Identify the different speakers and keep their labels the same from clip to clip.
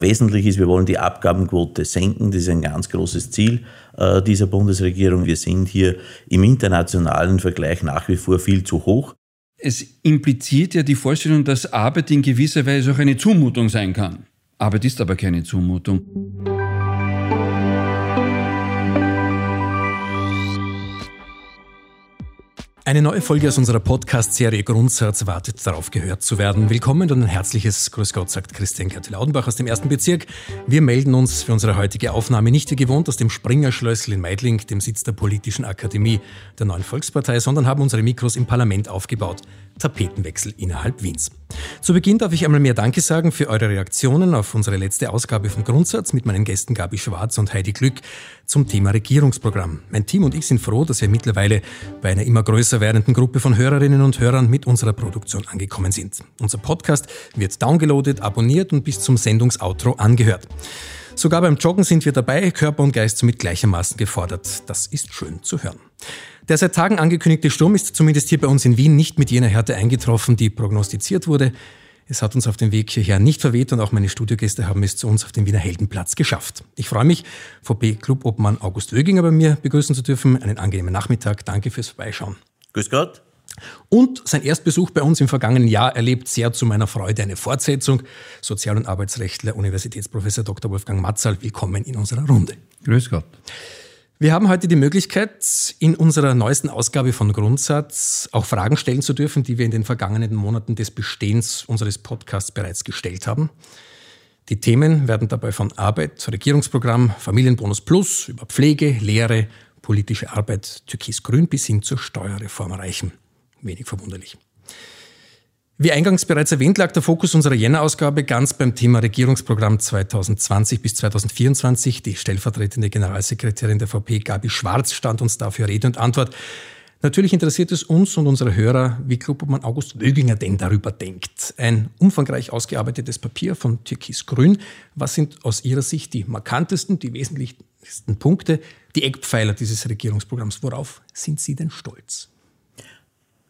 Speaker 1: Wesentlich ist, wir wollen die Abgabenquote senken. Das ist ein ganz großes Ziel äh, dieser Bundesregierung. Wir sind hier im internationalen Vergleich nach wie vor viel zu hoch.
Speaker 2: Es impliziert ja die Vorstellung, dass Arbeit in gewisser Weise auch eine Zumutung sein kann. Arbeit ist aber keine Zumutung.
Speaker 3: Eine neue Folge aus unserer Podcast-Serie Grundsatz wartet darauf, gehört zu werden. Willkommen und ein herzliches Grüß Gott, sagt Christian Kertel-Audenbach aus dem ersten Bezirk. Wir melden uns für unsere heutige Aufnahme nicht wie gewohnt aus dem Springerschlössl in Meidling, dem Sitz der Politischen Akademie der Neuen Volkspartei, sondern haben unsere Mikros im Parlament aufgebaut. Tapetenwechsel innerhalb Wiens. Zu Beginn darf ich einmal mehr Danke sagen für eure Reaktionen auf unsere letzte Ausgabe von Grundsatz mit meinen Gästen Gabi Schwarz und Heidi Glück zum Thema Regierungsprogramm. Mein Team und ich sind froh, dass wir mittlerweile bei einer immer größer werdenden Gruppe von Hörerinnen und Hörern mit unserer Produktion angekommen sind. Unser Podcast wird downgeloadet, abonniert und bis zum Sendungsoutro angehört. Sogar beim Joggen sind wir dabei, Körper und Geist somit gleichermaßen gefordert. Das ist schön zu hören. Der seit Tagen angekündigte Sturm ist zumindest hier bei uns in Wien nicht mit jener Härte eingetroffen, die prognostiziert wurde. Es hat uns auf dem Weg hierher nicht verweht und auch meine Studiogäste haben es zu uns auf den Wiener Heldenplatz geschafft. Ich freue mich, VB-Clubobmann August Wöginger bei mir begrüßen zu dürfen. Einen angenehmen Nachmittag. Danke fürs Vorbeischauen.
Speaker 1: Grüß Gott.
Speaker 3: Und sein Erstbesuch bei uns im vergangenen Jahr erlebt sehr zu meiner Freude eine Fortsetzung. Sozial- und Arbeitsrechtler, Universitätsprofessor Dr. Wolfgang Matzal, willkommen in unserer Runde.
Speaker 2: Grüß Gott.
Speaker 3: Wir haben heute die Möglichkeit, in unserer neuesten Ausgabe von Grundsatz auch Fragen stellen zu dürfen, die wir in den vergangenen Monaten des Bestehens unseres Podcasts bereits gestellt haben. Die Themen werden dabei von Arbeit, Regierungsprogramm, Familienbonus Plus über Pflege, Lehre, politische Arbeit, Türkis-Grün bis hin zur Steuerreform reichen. Wenig verwunderlich. Wie eingangs bereits erwähnt, lag der Fokus unserer Jänner-Ausgabe ganz beim Thema Regierungsprogramm 2020 bis 2024. Die stellvertretende Generalsekretärin der VP, Gabi Schwarz, stand uns dafür Rede und Antwort. Natürlich interessiert es uns und unsere Hörer, wie Klubobmann August Wöginger denn darüber denkt. Ein umfangreich ausgearbeitetes Papier von Türkis Grün. Was sind aus Ihrer Sicht die markantesten, die wesentlichsten Punkte, die Eckpfeiler dieses Regierungsprogramms? Worauf sind Sie denn stolz?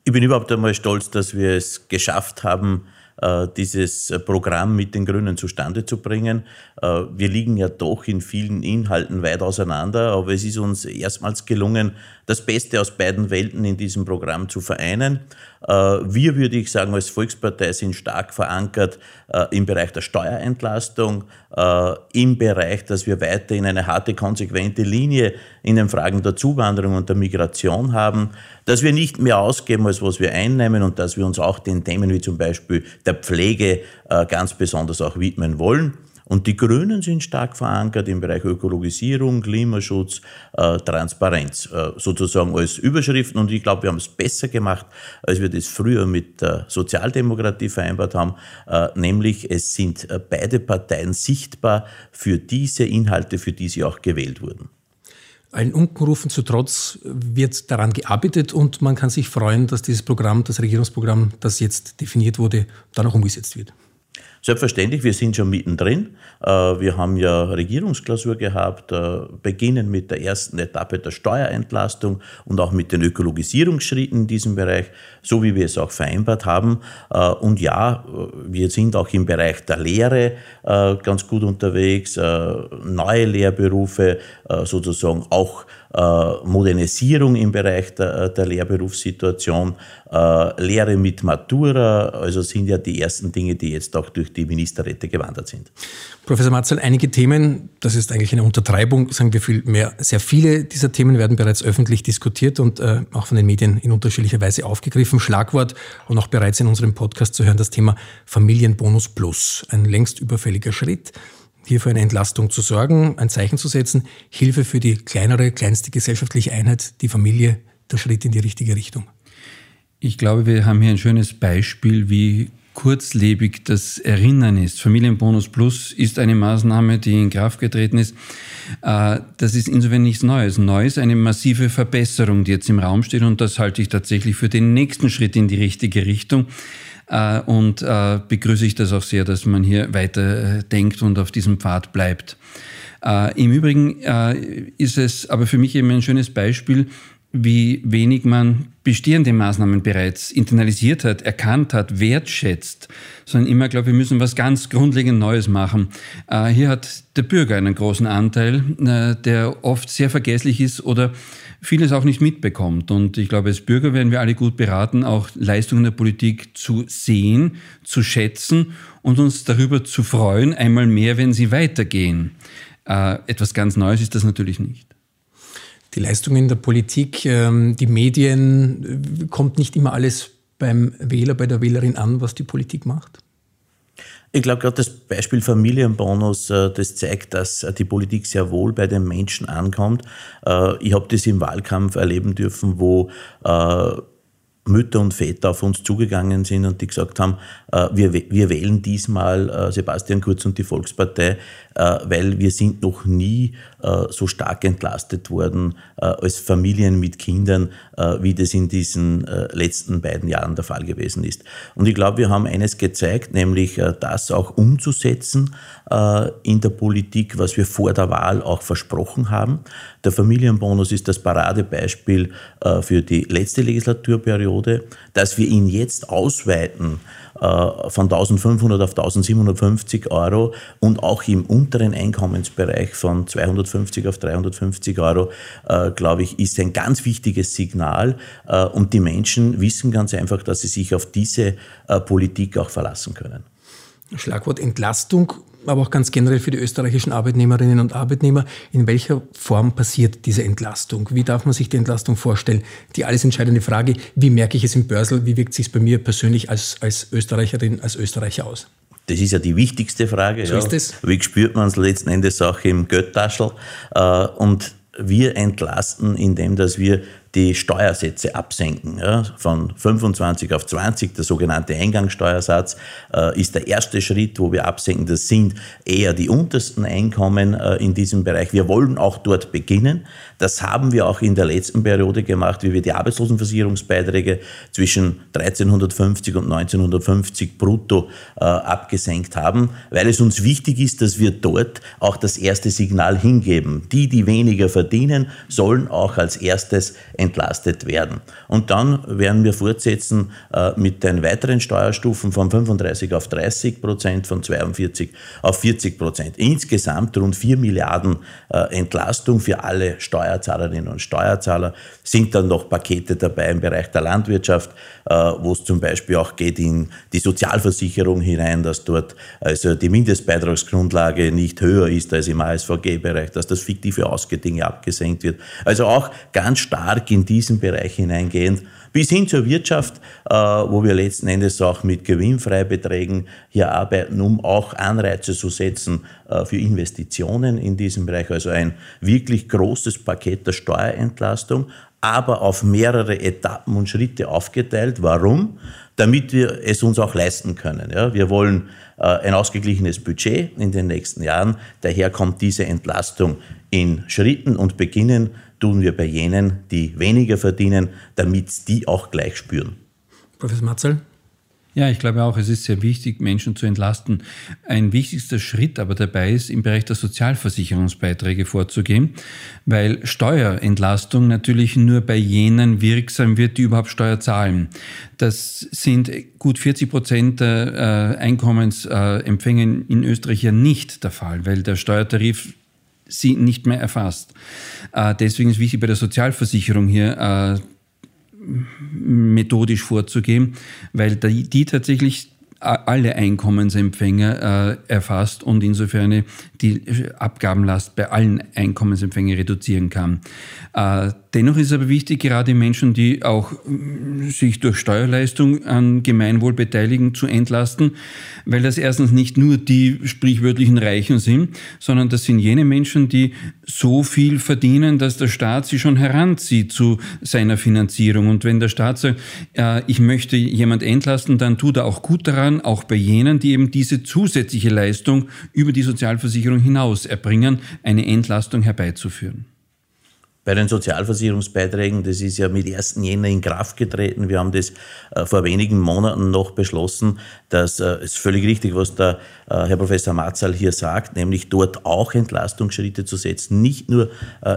Speaker 1: Ich bin überhaupt einmal stolz, dass wir es geschafft haben, äh, dieses Programm mit den Grünen zustande zu bringen. Äh, wir liegen ja doch in vielen Inhalten weit auseinander, aber es ist uns erstmals gelungen, das Beste aus beiden Welten in diesem Programm zu vereinen. Äh, wir, würde ich sagen, als Volkspartei sind stark verankert im Bereich der Steuerentlastung, im Bereich, dass wir weiterhin eine harte, konsequente Linie in den Fragen der Zuwanderung und der Migration haben, dass wir nicht mehr ausgeben, als was wir einnehmen und dass wir uns auch den Themen wie zum Beispiel der Pflege ganz besonders auch widmen wollen. Und die Grünen sind stark verankert im Bereich Ökologisierung, Klimaschutz, äh, Transparenz, äh, sozusagen als Überschriften. Und ich glaube, wir haben es besser gemacht, als wir das früher mit der Sozialdemokratie vereinbart haben. Äh, nämlich, es sind äh, beide Parteien sichtbar für diese Inhalte, für die sie auch gewählt wurden.
Speaker 3: Allen Unkenrufen zu Trotz wird daran gearbeitet und man kann sich freuen, dass dieses Programm, das Regierungsprogramm, das jetzt definiert wurde, dann auch umgesetzt wird.
Speaker 1: Selbstverständlich, wir sind schon mittendrin. Äh, wir haben ja Regierungsklausur gehabt, äh, beginnen mit der ersten Etappe der Steuerentlastung und auch mit den Ökologisierungsschritten in diesem Bereich, so wie wir es auch vereinbart haben. Äh, und ja, wir sind auch im Bereich der Lehre ganz gut unterwegs, neue Lehrberufe sozusagen auch Modernisierung im Bereich der, der Lehrberufssituation, äh, Lehre mit Matura, also sind ja die ersten Dinge, die jetzt auch durch die Ministerräte gewandert sind.
Speaker 3: Professor Matzel, einige Themen, das ist eigentlich eine Untertreibung, sagen wir viel mehr. Sehr viele dieser Themen werden bereits öffentlich diskutiert und äh, auch von den Medien in unterschiedlicher Weise aufgegriffen. Schlagwort und auch bereits in unserem Podcast zu hören, das Thema Familienbonus Plus. Ein längst überfälliger Schritt hier für eine Entlastung zu sorgen, ein Zeichen zu setzen, Hilfe für die kleinere, kleinste gesellschaftliche Einheit, die Familie, der Schritt in die richtige Richtung.
Speaker 2: Ich glaube, wir haben hier ein schönes Beispiel, wie kurzlebig das Erinnern ist. Familienbonus Plus ist eine Maßnahme, die in Kraft getreten ist. Äh, das ist insofern nichts Neues. Neu ist eine massive Verbesserung, die jetzt im Raum steht und das halte ich tatsächlich für den nächsten Schritt in die richtige Richtung. Äh, und äh, begrüße ich das auch sehr, dass man hier weiter äh, denkt und auf diesem Pfad bleibt. Im Übrigen ist es aber für mich eben ein schönes Beispiel, wie wenig man bestehende Maßnahmen bereits internalisiert hat, erkannt hat, wertschätzt, sondern immer glaubt, wir müssen was ganz grundlegend Neues machen. Äh, hier hat der Bürger einen großen Anteil, äh, der oft sehr vergesslich ist oder vieles auch nicht mitbekommt. Und ich glaube, als Bürger werden wir alle gut beraten, auch Leistungen der Politik zu sehen, zu schätzen und uns darüber zu freuen, einmal mehr, wenn sie weitergehen. Äh, etwas ganz Neues ist das natürlich nicht
Speaker 3: die Leistungen der Politik, ähm, die Medien, äh, kommt nicht immer alles beim Wähler, bei der Wählerin an, was die Politik macht?
Speaker 1: Ich glaube, gerade das Beispiel Familienbonus, äh, das zeigt, dass die Politik sehr wohl bei den Menschen ankommt. Äh, ich habe das im Wahlkampf erleben dürfen, wo Mütter und Väter auf uns zugegangen sind und die gesagt haben, wir, wir wählen diesmal Sebastian Kurz und die Volkspartei, weil wir sind noch nie äh, so stark entlastet worden äh, als Familien mit Kindern, äh, wie das in diesen letzten beiden Jahren der Fall gewesen ist. Und ich glaube, wir haben eines gezeigt, nämlich das auch umzusetzen in der Politik, was wir vor der Wahl auch versprochen haben. Der Familienbonus ist das Paradebeispiel für die letzte Legislaturperiode, dass wir ihn jetzt ausweiten von 1500 auf 1750 Euro und auch im unteren Einkommensbereich von 200 250 auf 350 Euro, äh, glaube ich, ist ein ganz wichtiges Signal. Äh, und die Menschen wissen ganz einfach, dass sie sich auf diese äh, Politik auch verlassen können.
Speaker 3: Schlagwort Entlastung, aber auch ganz generell für die österreichischen Arbeitnehmerinnen und Arbeitnehmer. In welcher Form passiert diese Entlastung? Wie darf man sich die Entlastung vorstellen? Die alles entscheidende Frage, wie merke ich es im Börsel? Wie wirkt es sich bei mir persönlich als, als Österreicherin, als Österreicher aus?
Speaker 1: Das ist ja die wichtigste Frage.
Speaker 3: So
Speaker 1: ja.
Speaker 3: ist es.
Speaker 1: Wie spürt man es letzten Endes auch im Göttaschel? Äh, und wir entlasten, indem dass wir die Steuersätze absenken. Ja, von 25 auf 20, der sogenannte Eingangssteuersatz, äh, ist der erste Schritt, wo wir absenken. Das sind eher die untersten Einkommen äh, in diesem Bereich. Wir wollen auch dort beginnen. Das haben wir auch in der letzten Periode gemacht, wie wir die Arbeitslosenversicherungsbeiträge zwischen 1350 und 1950 brutto äh, abgesenkt haben, weil es uns wichtig ist, dass wir dort auch das erste Signal hingeben. Die, die weniger verdienen, sollen auch als erstes entlastet werden. Und dann werden wir fortsetzen äh, mit den weiteren Steuerstufen von 35 auf 30 Prozent, von 42 auf 40 Prozent. Insgesamt rund 4 Milliarden äh, Entlastung für alle Steuerzahlerinnen und Steuerzahler. Sind dann noch Pakete dabei im Bereich der Landwirtschaft, äh, wo es zum Beispiel auch geht in die Sozialversicherung hinein, dass dort also die Mindestbeitragsgrundlage nicht höher ist als im ASVG-Bereich, dass das fiktive Ausgedinge abgesenkt wird. Also auch ganz stark in diesen Bereich hineingehend, bis hin zur Wirtschaft, äh, wo wir letzten Endes auch mit Gewinnfreibeträgen hier arbeiten, um auch Anreize zu setzen äh, für Investitionen in diesem Bereich. Also ein wirklich großes Paket der Steuerentlastung, aber auf mehrere Etappen und Schritte aufgeteilt. Warum? Damit wir es uns auch leisten können. Ja, wir wollen äh, ein ausgeglichenes Budget in den nächsten Jahren. Daher kommt diese Entlastung in Schritten und beginnen tun wir bei jenen, die weniger verdienen, damit die auch gleich spüren.
Speaker 3: Professor Matzel?
Speaker 2: Ja, ich glaube auch, es ist sehr wichtig, Menschen zu entlasten. Ein wichtigster Schritt aber dabei ist, im Bereich der Sozialversicherungsbeiträge vorzugehen, weil Steuerentlastung natürlich nur bei jenen wirksam wird, die überhaupt Steuer zahlen. Das sind gut 40 Prozent der äh, Einkommensempfänger in Österreich ja nicht der Fall, weil der Steuertarif sie nicht mehr erfasst. Äh, deswegen ist wichtig, bei der Sozialversicherung hier äh, methodisch vorzugehen, weil die tatsächlich alle Einkommensempfänger äh, erfasst und insofern die Abgabenlast bei allen Einkommensempfängern reduzieren kann. Äh, dennoch ist aber wichtig, gerade Menschen, die auch äh, sich durch Steuerleistung an Gemeinwohl beteiligen, zu entlasten, weil das erstens nicht nur die sprichwörtlichen Reichen sind, sondern das sind jene Menschen, die so viel verdienen, dass der Staat sie schon heranzieht zu seiner Finanzierung. Und wenn der Staat sagt, äh, ich möchte jemand entlasten, dann tut er auch gut daran, auch bei jenen, die eben diese zusätzliche Leistung über die Sozialversicherung hinaus erbringen, eine Entlastung herbeizuführen.
Speaker 1: Bei den Sozialversicherungsbeiträgen, das ist ja mit 1. Jänner in Kraft getreten. Wir haben das äh, vor wenigen Monaten noch beschlossen. Das äh, ist völlig richtig, was der äh, Herr Professor Matzal hier sagt, nämlich dort auch Entlastungsschritte zu setzen, nicht nur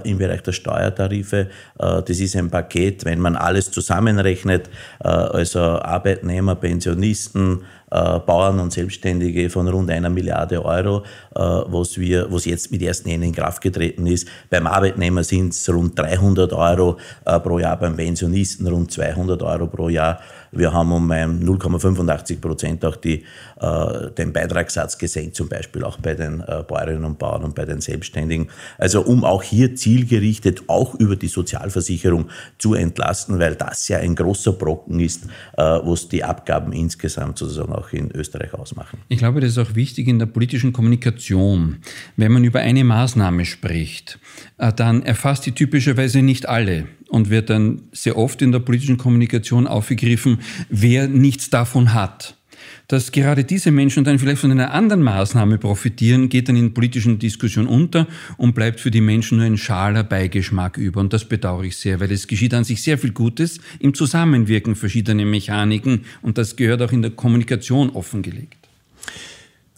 Speaker 1: im Bereich der Steuertarife. Das ist ein Paket, wenn man alles zusammenrechnet, also Arbeitnehmer, Pensionisten, äh, Bauern und Selbstständige von rund einer Milliarde Euro, äh, was, wir, was jetzt mit 1. Jänner in Kraft getreten ist. Beim Arbeitnehmer sind es rund 300 Euro äh, pro Jahr, beim Pensionisten rund 200 Euro pro Jahr. Wir haben um 0,85 Prozent auch die, äh, den Beitragssatz gesenkt, zum Beispiel auch bei den äh, Bäuerinnen und Bauern und bei den Selbstständigen. Also um auch hier zielgerichtet auch über die Sozialversicherung zu entlasten, weil das ja ein großer Brocken ist, äh, was die Abgaben insgesamt sozusagen auch in Österreich ausmachen.
Speaker 2: Ich glaube, das ist auch wichtig in der politischen Kommunikation. Wenn man über eine Maßnahme spricht, äh, dann erfasst die typischerweise nicht alle und wird dann sehr oft in der politischen Kommunikation aufgegriffen, wer nichts davon hat. Dass gerade diese Menschen dann vielleicht von einer anderen Maßnahme profitieren, geht dann in politischen Diskussionen unter und bleibt für die Menschen nur ein schaler Beigeschmack über. Und das bedauere ich sehr, weil es geschieht an sich sehr viel Gutes im Zusammenwirken verschiedener Mechaniken und das gehört auch in der Kommunikation offengelegt.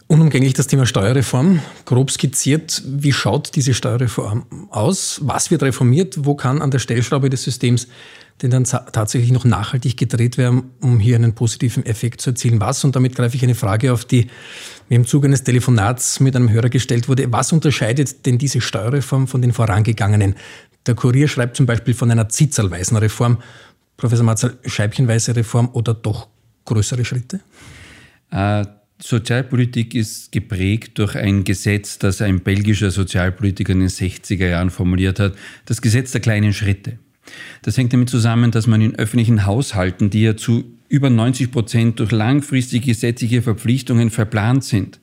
Speaker 3: Unumgänglich das Thema Steuerreform. Grob skizziert, wie schaut diese Steuerreform aus? Was wird reformiert? Wo kann an der Stellschraube des Systems denn dann tatsächlich noch nachhaltig gedreht werden, um hier einen positiven Effekt zu erzielen? Was? Und damit greife ich eine Frage auf, die mir im Zuge eines Telefonats mit einem Hörer gestellt wurde. Was unterscheidet denn diese Steuerreform von den vorangegangenen? Der Kurier schreibt zum Beispiel von einer Zitzerlweisen Reform. Professor Matzer, scheibchenweise Reform oder doch größere Schritte?
Speaker 2: Äh Sozialpolitik ist geprägt durch ein Gesetz, das ein belgischer Sozialpolitiker in den 60er Jahren formuliert hat, das Gesetz der kleinen Schritte. Das hängt damit zusammen, dass man in öffentlichen Haushalten, die ja zu über 90 Prozent durch langfristige gesetzliche Verpflichtungen verplant sind,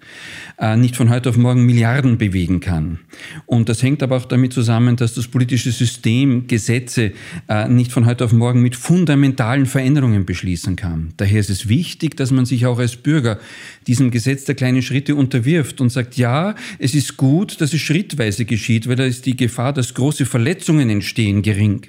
Speaker 2: äh, nicht von heute auf morgen Milliarden bewegen kann. Und das hängt aber auch damit zusammen, dass das politische System Gesetze äh, nicht von heute auf morgen mit fundamentalen Veränderungen beschließen kann. Daher ist es wichtig, dass man sich auch als Bürger diesem Gesetz der kleinen Schritte unterwirft und sagt, ja, es ist gut, dass es schrittweise geschieht, weil da ist die Gefahr, dass große Verletzungen entstehen, gering.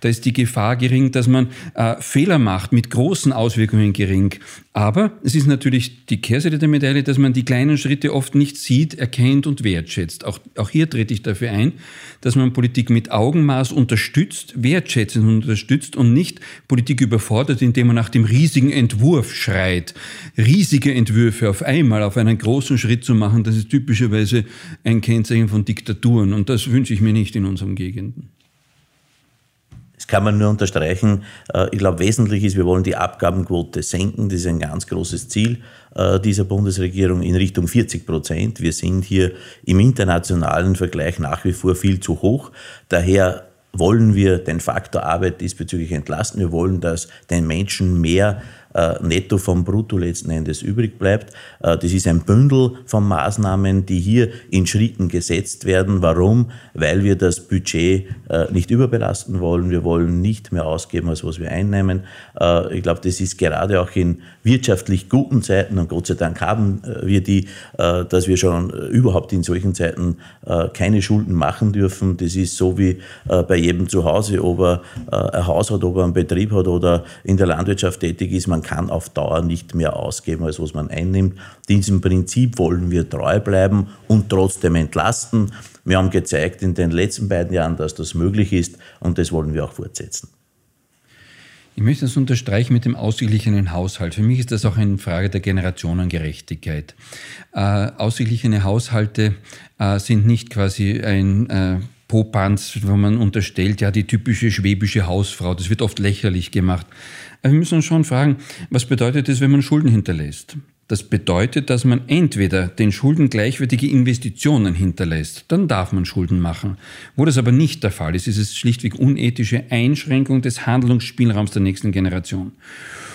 Speaker 2: Da ist die Gefahr gering, dass man äh, Fehler macht mit großen Auswirkungen gering. Aber es ist natürlich die Kehrseite der Medaille, dass man die kleinen Schritte oft nicht sieht, erkennt und wertschätzt. Auch, auch hier trete ich dafür ein, dass man Politik mit Augenmaß unterstützt, wertschätzt und unterstützt und nicht Politik überfordert, indem man nach dem riesigen Entwurf schreit. Riesige Entwürfe auf einmal auf einen großen Schritt zu machen, das ist typischerweise ein Kennzeichen von Diktaturen und das wünsche ich mir nicht in unseren Gegenden
Speaker 1: kann man nur unterstreichen. Äh, ich glaube, wesentlich ist, wir wollen die Abgabenquote senken. Das ist ein ganz großes Ziel äh, dieser Bundesregierung in Richtung 40 Prozent. Wir sind hier im internationalen Vergleich nach wie vor viel zu hoch. Daher wollen wir den Faktor Arbeit diesbezüglich entlasten. Wir wollen, dass den Menschen mehr netto vom Brutto letzten Endes übrig bleibt. Äh, das ist ein Bündel von Maßnahmen, die hier in Schritten gesetzt werden. Warum? Weil wir das Budget äh, nicht überbelasten wollen. Wir wollen nicht mehr ausgeben, als was wir einnehmen. Ich glaube, das ist gerade auch in wirtschaftlich guten Zeiten, und Gott sei Dank haben wir die, dass wir schon überhaupt in solchen Zeiten keine Schulden machen dürfen. Das ist so wie bei jedem zu Hause, ob er ein Haus hat, ob er einen Betrieb hat oder in der Landwirtschaft tätig ist. Man kann auf Dauer nicht mehr ausgeben, als was man einnimmt. Diesem Prinzip wollen wir treu bleiben und trotzdem entlasten. Wir haben gezeigt in den letzten beiden Jahren, dass das möglich ist und das wollen wir auch fortsetzen.
Speaker 2: Ich möchte das unterstreichen mit dem ausgeglichenen Haushalt. Für mich ist das auch eine Frage der Generationengerechtigkeit. Äh, ausgeglichene Haushalte äh, sind nicht quasi ein äh, Popanz, wo man unterstellt, ja, die typische schwäbische Hausfrau. Das wird oft lächerlich gemacht. Aber wir müssen uns schon fragen, was bedeutet es, wenn man Schulden hinterlässt? Das bedeutet, dass man entweder den Schulden gleichwertige Investitionen hinterlässt, dann darf man Schulden machen. Wo das aber nicht der Fall ist, ist es schlichtweg unethische Einschränkung des Handlungsspielraums der nächsten Generation.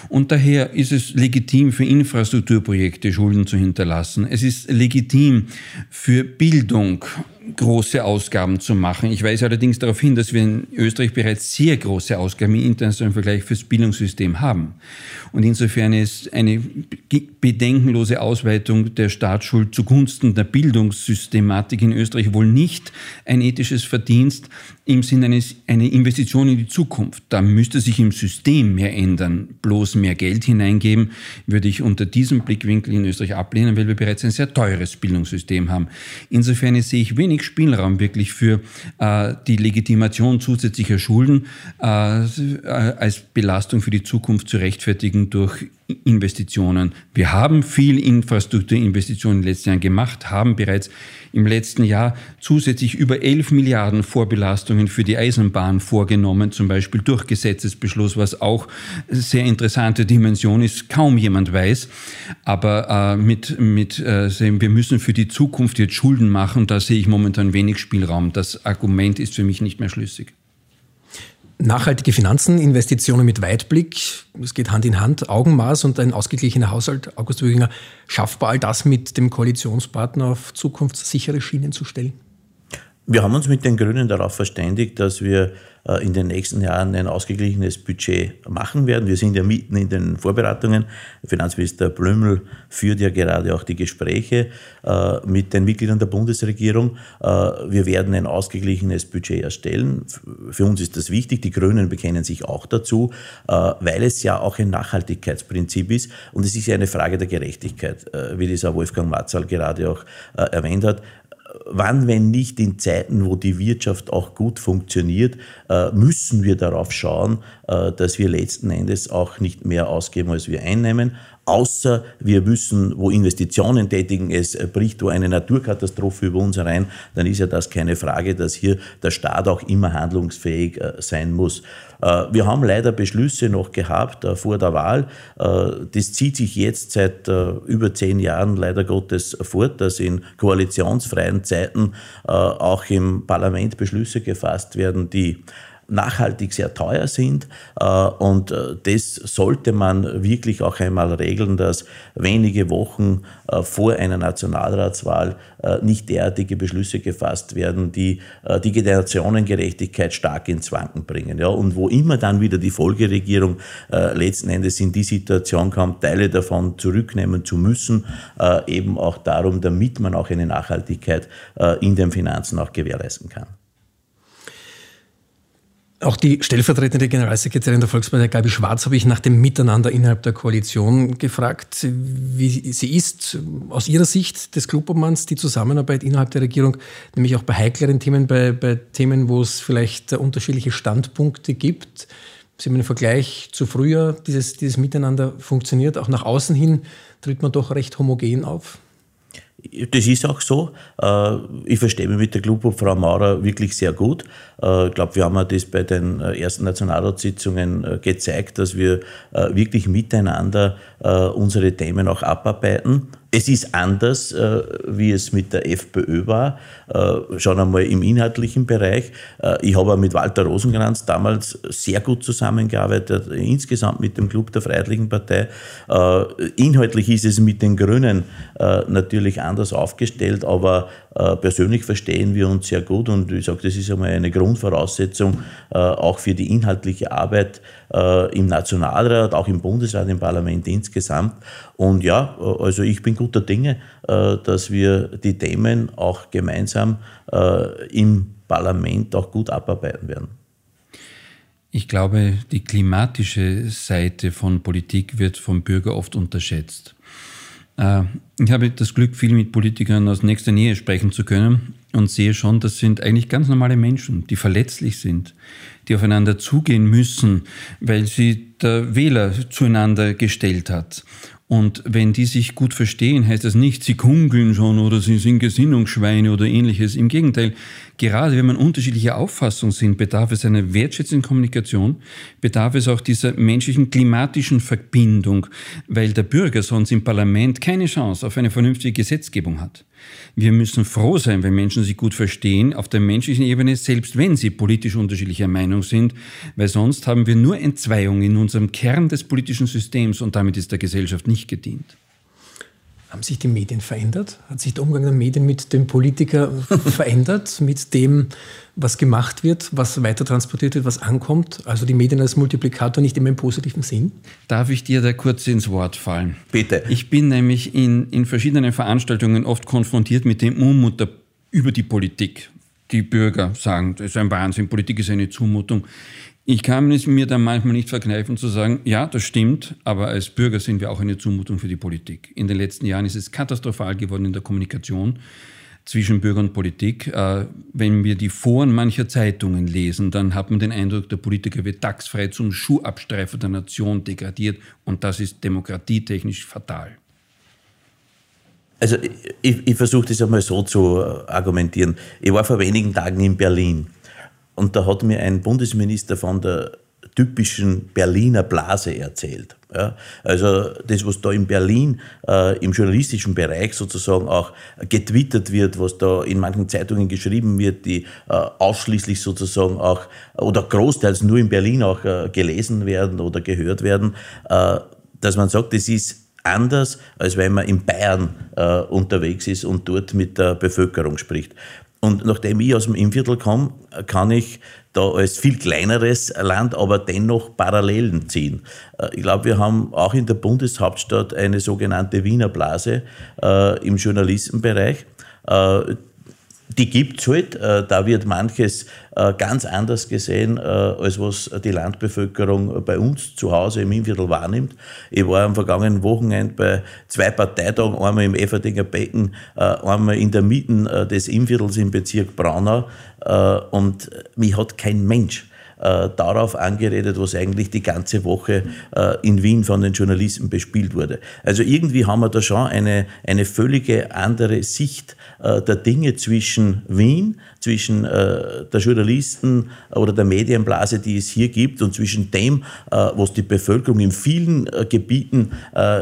Speaker 2: Und daher ist es legitim für Infrastrukturprojekte Schulden zu hinterlassen. Es ist legitim für Bildung große Ausgaben zu machen. Ich weise allerdings darauf hin, dass wir in Österreich bereits sehr große Ausgaben im internationalen Vergleich fürs Bildungssystem haben. Und insofern ist eine bedenkenlose Ausweitung der Staatsschuld zugunsten der Bildungssystematik in Österreich wohl nicht ein ethisches Verdienst im Sinne eines eine Investition in die Zukunft. Da müsste sich im System mehr ändern. Bloß mehr Geld hineingeben, würde ich unter diesem Blickwinkel in Österreich ablehnen, weil wir bereits ein sehr teures Bildungssystem haben. Insofern sehe ich wenig Spielraum wirklich für äh, die Legitimation zusätzlicher Schulden äh, als Belastung für die Zukunft zu rechtfertigen durch Investitionen. Wir haben viel Infrastrukturinvestitionen in den letzten Jahren gemacht, haben bereits im letzten Jahr zusätzlich über 11 Milliarden Vorbelastungen für die Eisenbahn vorgenommen, zum Beispiel durch Gesetzesbeschluss, was auch sehr interessante Dimension ist, kaum jemand weiß. Aber äh, mit, mit äh, wir müssen für die Zukunft jetzt Schulden machen, da sehe ich momentan wenig Spielraum. Das Argument ist für mich nicht mehr schlüssig.
Speaker 3: Nachhaltige Finanzen, Investitionen mit Weitblick, es geht Hand in Hand, Augenmaß und ein ausgeglichener Haushalt. August Wöginger, schaffbar all das mit dem Koalitionspartner auf zukunftssichere Schienen zu stellen?
Speaker 1: Wir haben uns mit den Grünen darauf verständigt, dass wir äh, in den nächsten Jahren ein ausgeglichenes Budget machen werden. Wir sind ja mitten in den Vorbereitungen. Finanzminister Blümel führt ja gerade auch die Gespräche äh, mit den Mitgliedern der Bundesregierung. Äh, wir werden ein ausgeglichenes Budget erstellen. Für uns ist das wichtig. Die Grünen bekennen sich auch dazu, weil es ja auch ein Nachhaltigkeitsprinzip ist und es ist ja eine Frage der Gerechtigkeit, wie dieser Wolfgang Matzal gerade auch erwähnt hat wann, wenn nicht in Zeiten, wo die Wirtschaft auch gut funktioniert, äh, müssen wir darauf schauen, äh, dass wir letzten Endes auch nicht mehr ausgeben, als wir einnehmen. Außer wir müssen, wo Investitionen tätigen, es bricht wo eine Naturkatastrophe über uns herein, dann ist ja das keine Frage, dass hier der Staat auch immer handlungsfähig äh, sein muss. Wir haben leider Beschlüsse noch gehabt vor der Wahl. Das zieht sich jetzt seit über zehn Jahren leider Gottes fort, dass in koalitionsfreien Zeiten auch im Parlament Beschlüsse gefasst werden, die nachhaltig sehr teuer sind. Äh, und äh, das sollte man wirklich auch einmal regeln, dass wenige Wochen äh, vor einer Nationalratswahl nicht derartige Beschlüsse gefasst werden, die die Generationengerechtigkeit stark ins Wanken bringen. Ja, und wo immer dann wieder die Folgeregierung letzten Endes in die Situation kommt, Teile davon zurücknehmen zu müssen, eben auch darum, damit man auch eine Nachhaltigkeit in den Finanzen auch gewährleisten kann.
Speaker 3: Auch die stellvertretende Generalsekretärin der Volkspartei, Gabi Schwarz, habe ich nach dem Miteinander innerhalb der Koalition gefragt, wie sie ist aus ihrer Sicht des Klubobmanns die Zusammenarbeit innerhalb der Regierung, nämlich auch bei heikleren Themen, bei, bei Themen, wo es vielleicht unterschiedliche Standpunkte gibt. Sie haben einen Vergleich zu früher, dieses, dieses Miteinander funktioniert. Auch nach außen hin tritt man doch recht homogen auf.
Speaker 1: Das ist auch so. Äh, ich verstehe mich mit der Club Frau Maurer wirklich sehr gut. Äh, ich glaube, wir haben das bei den äh, ersten Nationalratssitzungen gezeigt, dass wir wirklich miteinander unsere Themen auch abarbeiten. Es ist anders, äh, wie es mit der FPÖ war, äh, schon einmal im inhaltlichen Bereich. Äh, ich habe mit Walter Rosenkranz damals sehr gut zusammengearbeitet, insgesamt mit dem Club der Freiheitlichen Partei. Inhaltlich ist es mit den Grünen natürlich anders aufgestellt, aber persönlich verstehen wir uns sehr gut und ich sage, das ist einmal eine Grundvoraussetzung auch für die inhaltliche Arbeit im Nationalrat, auch im Bundesrat, im Parlament insgesamt. Und ja, also ich bin guter Dinge, äh, dass wir die Themen auch gemeinsam äh, im Parlament auch gut abarbeiten werden.
Speaker 2: Ich glaube, die klimatische Seite von Politik wird vom Bürger oft unterschätzt. Äh, ich habe das Glück, viel mit Politikern aus nächster Nähe sprechen zu können und sehe schon, das sind eigentlich ganz normale Menschen, die verletzlich sind, die aufeinander zugehen müssen, weil sie der Wähler zueinander gestellt hat. Und wenn die sich gut verstehen, heißt das nicht, sie kungeln schon oder sie sind Gesinnungsschweine oder ähnliches. Im Gegenteil, gerade wenn man unterschiedlicher Auffassung sind, bedarf es einer wertschätzenden Kommunikation, bedarf es auch dieser menschlichen klimatischen Verbindung, weil der Bürger sonst im Parlament keine Chance auf eine vernünftige Gesetzgebung hat. Wir müssen froh sein, wenn Menschen sich gut verstehen auf der menschlichen Ebene, selbst wenn sie politisch unterschiedlicher Meinung sind, weil sonst haben wir nur Entzweiung in unserem Kern des politischen Systems und damit ist der Gesellschaft nicht gedient.
Speaker 3: Haben sich die Medien verändert? Hat sich der Umgang der Medien mit dem Politiker verändert, mit dem, was gemacht wird, was weiter transportiert wird, was ankommt? Also die Medien als Multiplikator nicht immer im positiven Sinn?
Speaker 2: Darf ich dir da kurz ins Wort fallen?
Speaker 1: Bitte.
Speaker 2: Ich bin nämlich in, in verschiedenen Veranstaltungen oft konfrontiert mit dem Unmut über die Politik. Die Bürger sagen, das ist ein Wahnsinn, Politik ist eine Zumutung. Ich kann es mir dann manchmal nicht verkneifen zu sagen, ja, das stimmt, aber als Bürger sind wir auch eine Zumutung für die Politik. In den letzten Jahren ist es katastrophal geworden in der Kommunikation zwischen Bürger und Politik. Äh, wenn wir die Foren mancher Zeitungen lesen, dann hat man den Eindruck, der Politiker wird tagsfrei zum Schuhabstreifer der Nation degradiert und das ist demokratietechnisch fatal.
Speaker 1: Also ich, ich versuche das einmal so zu argumentieren. Ich war vor wenigen Tagen in Berlin und da hat mir ein Bundesminister von der typischen Berliner Blase erzählt. Ja, also das, was da in Berlin äh, im journalistischen Bereich sozusagen auch getwittert wird, was da in manchen Zeitungen geschrieben wird, die äh, ausschließlich sozusagen auch oder großteils nur in Berlin auch äh, gelesen werden oder gehört werden, äh, dass man sagt, das ist anders, als wenn man in Bayern äh, unterwegs ist und dort mit der Bevölkerung spricht. Und nachdem ich aus dem Innviertel komme, kann ich da als viel kleineres Land, aber dennoch Parallelen ziehen. Äh, ich glaube, wir haben auch in der Bundeshauptstadt eine sogenannte Wiener Blase äh, im Journalistenbereich. Äh, die gibt es halt. Äh, da wird manches äh, ganz anders gesehen, äh, als was die Landbevölkerung bei uns zu Hause im Innviertel wahrnimmt. Ich war am vergangenen Wochenende bei zwei Parteitagen, einmal im Everdinger Becken, einmal in der Mitte des Innviertels im Bezirk Braunau. Und mich hat kein Mensch darauf angeredet, was eigentlich die ganze Woche in Wien von den Journalisten bespielt wurde. Also irgendwie haben wir da schon eine, eine völlige andere Sicht äh, der Dinge zwischen Wien, zwischen äh, der Journalisten oder der Medienblase, die es hier gibt, und zwischen dem, äh, was die Bevölkerung in vielen Gebieten